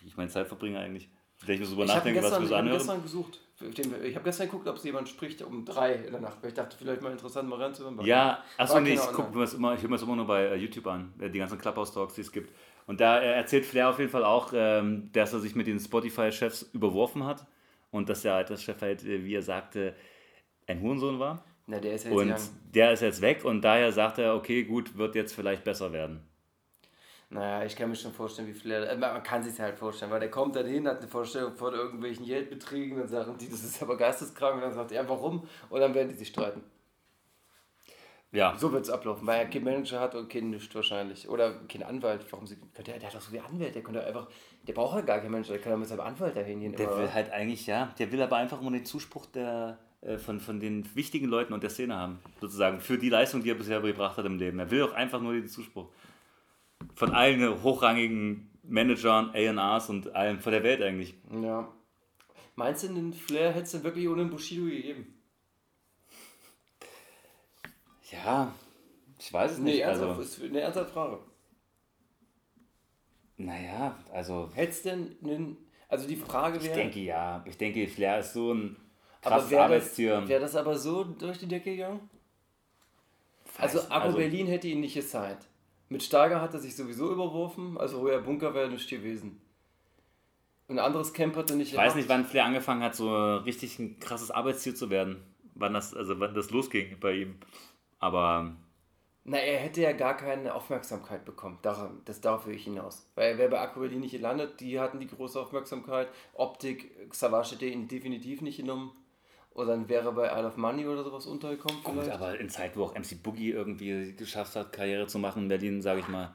[SPEAKER 7] wie ich meine Zeit verbringe eigentlich. Wenn ich mir so drüber
[SPEAKER 6] Ich habe
[SPEAKER 7] nachdenke, was
[SPEAKER 6] gestern,
[SPEAKER 7] wir
[SPEAKER 6] ich
[SPEAKER 7] so anhören.
[SPEAKER 6] gestern gesucht. Ich habe gestern geguckt, ob es jemand spricht um drei in der Nacht. Weil ich dachte, vielleicht mal interessant mal reinzuhören.
[SPEAKER 7] Ja, achso, nee, ich gucke mir das immer, ich höre mir das immer nur bei äh, YouTube an, äh, die ganzen Clubhouse-Talks, die es gibt. Und da äh, erzählt Flair auf jeden Fall auch, ähm, dass er sich mit den Spotify-Chefs überworfen hat und dass der Alterschef halt, äh, wie er sagte, ein Hurensohn war.
[SPEAKER 6] Na, der ist ja jetzt
[SPEAKER 7] Und
[SPEAKER 6] gegangen.
[SPEAKER 7] der ist jetzt weg und daher sagt er, okay, gut, wird jetzt vielleicht besser werden.
[SPEAKER 6] Naja, ich kann mir schon vorstellen, wie Flair. äh, Man kann sich halt vorstellen, weil der kommt dann hin, hat eine Vorstellung von irgendwelchen Geldbeträgen, dann sagen die, das ist aber geisteskrank, und dann sagt er, warum? Und dann werden die sich streiten.
[SPEAKER 7] Ja,
[SPEAKER 6] So wird es ablaufen, weil er keinen Manager hat und keinen nichts wahrscheinlich. Oder keinen Anwalt. Warum sie, der, der hat doch so wie Anwalt, der könnte einfach, der braucht halt gar keinen Manager, der kann ja mit seinem Anwalt dahin gehen.
[SPEAKER 7] der will halt eigentlich, ja, der will aber einfach nur den Zuspruch der, äh, von, von den wichtigen Leuten und der Szene haben, sozusagen, für die Leistung, die er bisher gebracht hat im Leben. Er will auch einfach nur den Zuspruch. Von allen hochrangigen Managern, A&Rs und allen von der Welt eigentlich.
[SPEAKER 6] Ja. Meinst du, den Flair hätte es denn wirklich ohne den Bushido gegeben?
[SPEAKER 7] Ja, ich weiß es
[SPEAKER 6] Nee,
[SPEAKER 7] nicht.
[SPEAKER 6] ernsthaft,
[SPEAKER 7] Also,
[SPEAKER 6] ist eine ernsthafte Frage.
[SPEAKER 7] naja, also
[SPEAKER 6] Hätte es denn einen, also die Frage
[SPEAKER 7] ich
[SPEAKER 6] wäre,
[SPEAKER 7] denke ja. Ich denke, Flair ist so ein
[SPEAKER 6] aber
[SPEAKER 7] krasses
[SPEAKER 6] wäre das,
[SPEAKER 7] Arbeitstier.
[SPEAKER 6] wär das aber so durch die Decke gegangen? Also
[SPEAKER 7] Weiß-
[SPEAKER 6] Agro
[SPEAKER 7] also-
[SPEAKER 6] Berlin hätte ihn nicht gesigned. Mit Starger hat er sich sowieso überworfen, also Roya Bunker wäre nicht gewesen. Ein anderes Camp hat er nicht
[SPEAKER 7] Ich weiß nicht, wann Flair angefangen hat, so richtig ein krasses Arbeitstier zu werden. Wann das, also wann das losging bei ihm. Aber
[SPEAKER 6] Na, er hätte ja gar keine Aufmerksamkeit bekommen. Daran, das darauf will ich hinaus. Weil er wäre bei Aquarelie nicht gelandet, die hatten die große Aufmerksamkeit. Optik, Savage hätte ihn definitiv nicht genommen. Oder dann wäre er bei Isle of Money oder sowas untergekommen
[SPEAKER 7] Gut,
[SPEAKER 6] vielleicht.
[SPEAKER 7] aber in Zeiten, wo auch MC Boogie irgendwie geschafft hat, Karriere zu machen in Berlin, sage ich mal,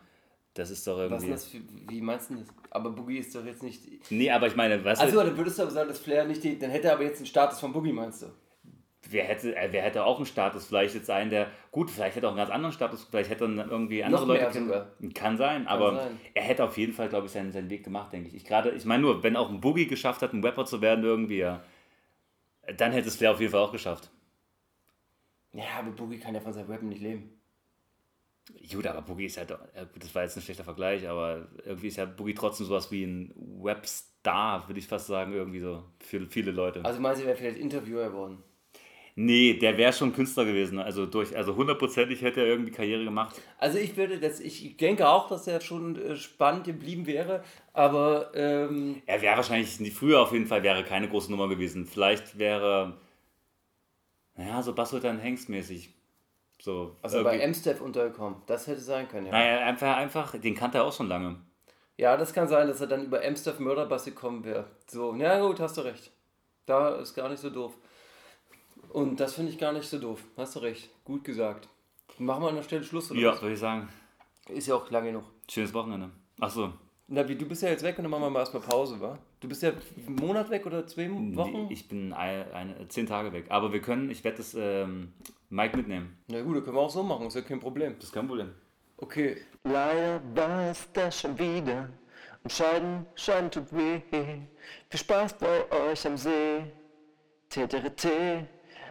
[SPEAKER 7] das ist doch
[SPEAKER 6] Was
[SPEAKER 7] irgendwie.
[SPEAKER 6] denn das für, wie meinst du das? Aber Boogie ist doch jetzt nicht...
[SPEAKER 7] Nee, aber ich meine,
[SPEAKER 6] Also,
[SPEAKER 7] du,
[SPEAKER 6] dann würdest du aber sagen, dass Flair nicht die... Dann hätte er aber jetzt den Status von Boogie, meinst du?
[SPEAKER 7] wer hätte, äh, wer hätte auch einen Status? Vielleicht jetzt einen, der, gut, vielleicht hätte er auch einen ganz anderen Status, vielleicht hätte er dann irgendwie andere
[SPEAKER 6] Noch
[SPEAKER 7] Leute kennen-. Kann sein, aber
[SPEAKER 6] sein.
[SPEAKER 7] er hätte auf jeden Fall, glaube ich, seinen, seinen Weg gemacht, denke ich. Ich gerade, ich meine nur, wenn auch ein Boogie geschafft hat, ein Rapper zu werden irgendwie, ja, dann hätte es Flair auf jeden Fall auch geschafft.
[SPEAKER 6] Ja, aber Boogie kann ja von seinem Rappen nicht leben.
[SPEAKER 7] Gut, aber Boogie ist halt, ja, gut, das war jetzt ein schlechter Vergleich, aber irgendwie ist ja Boogie trotzdem sowas wie ein Webstar, würde ich fast sagen, irgendwie so, für viele Leute.
[SPEAKER 6] Also meinst du, er wäre vielleicht Interviewer geworden?
[SPEAKER 7] Nee, der wäre schon Künstler gewesen, also durch, also hundertprozentig hätte er irgendwie Karriere gemacht.
[SPEAKER 6] Also ich würde das, ich denke auch, dass er schon äh, spannend geblieben wäre, aber ähm,
[SPEAKER 7] Er wäre wahrscheinlich, früher auf jeden Fall wäre keine große Nummer gewesen. Vielleicht wäre, naja, so Bassholtern Hengst-mäßig. So,
[SPEAKER 6] also bei M-Step untergekommen. Das hätte sein können, ja.
[SPEAKER 7] Naja, einfach, einfach, den kannte er auch schon lange.
[SPEAKER 6] Ja, das kann sein, dass er dann über M-Step Mörderbass gekommen wäre. So, ja gut, hast du recht. Da ist gar nicht so doof. Und das finde ich gar nicht so doof. Hast du recht. Gut gesagt. Machen wir an der Stelle Schluss, oder
[SPEAKER 7] Ja,
[SPEAKER 6] was?
[SPEAKER 7] würde ich sagen.
[SPEAKER 6] Ist ja auch lang genug.
[SPEAKER 7] Schönes Wochenende. Achso,
[SPEAKER 6] Na, wie, du bist ja jetzt weg und dann machen wir mal erstmal Pause, wa? Du bist ja einen Monat weg oder zwei Wochen?
[SPEAKER 7] ich bin ein, eine, zehn Tage weg. Aber wir können, ich werde das ähm, Mike mitnehmen.
[SPEAKER 6] Na gut, das können wir auch so machen, ist ja kein Problem.
[SPEAKER 7] Das ist kein Problem.
[SPEAKER 6] Okay,
[SPEAKER 1] Leider war es das schon wieder. Und Scheiden, Scheiden tut weh. Viel Spaß bei euch am See. TTRT,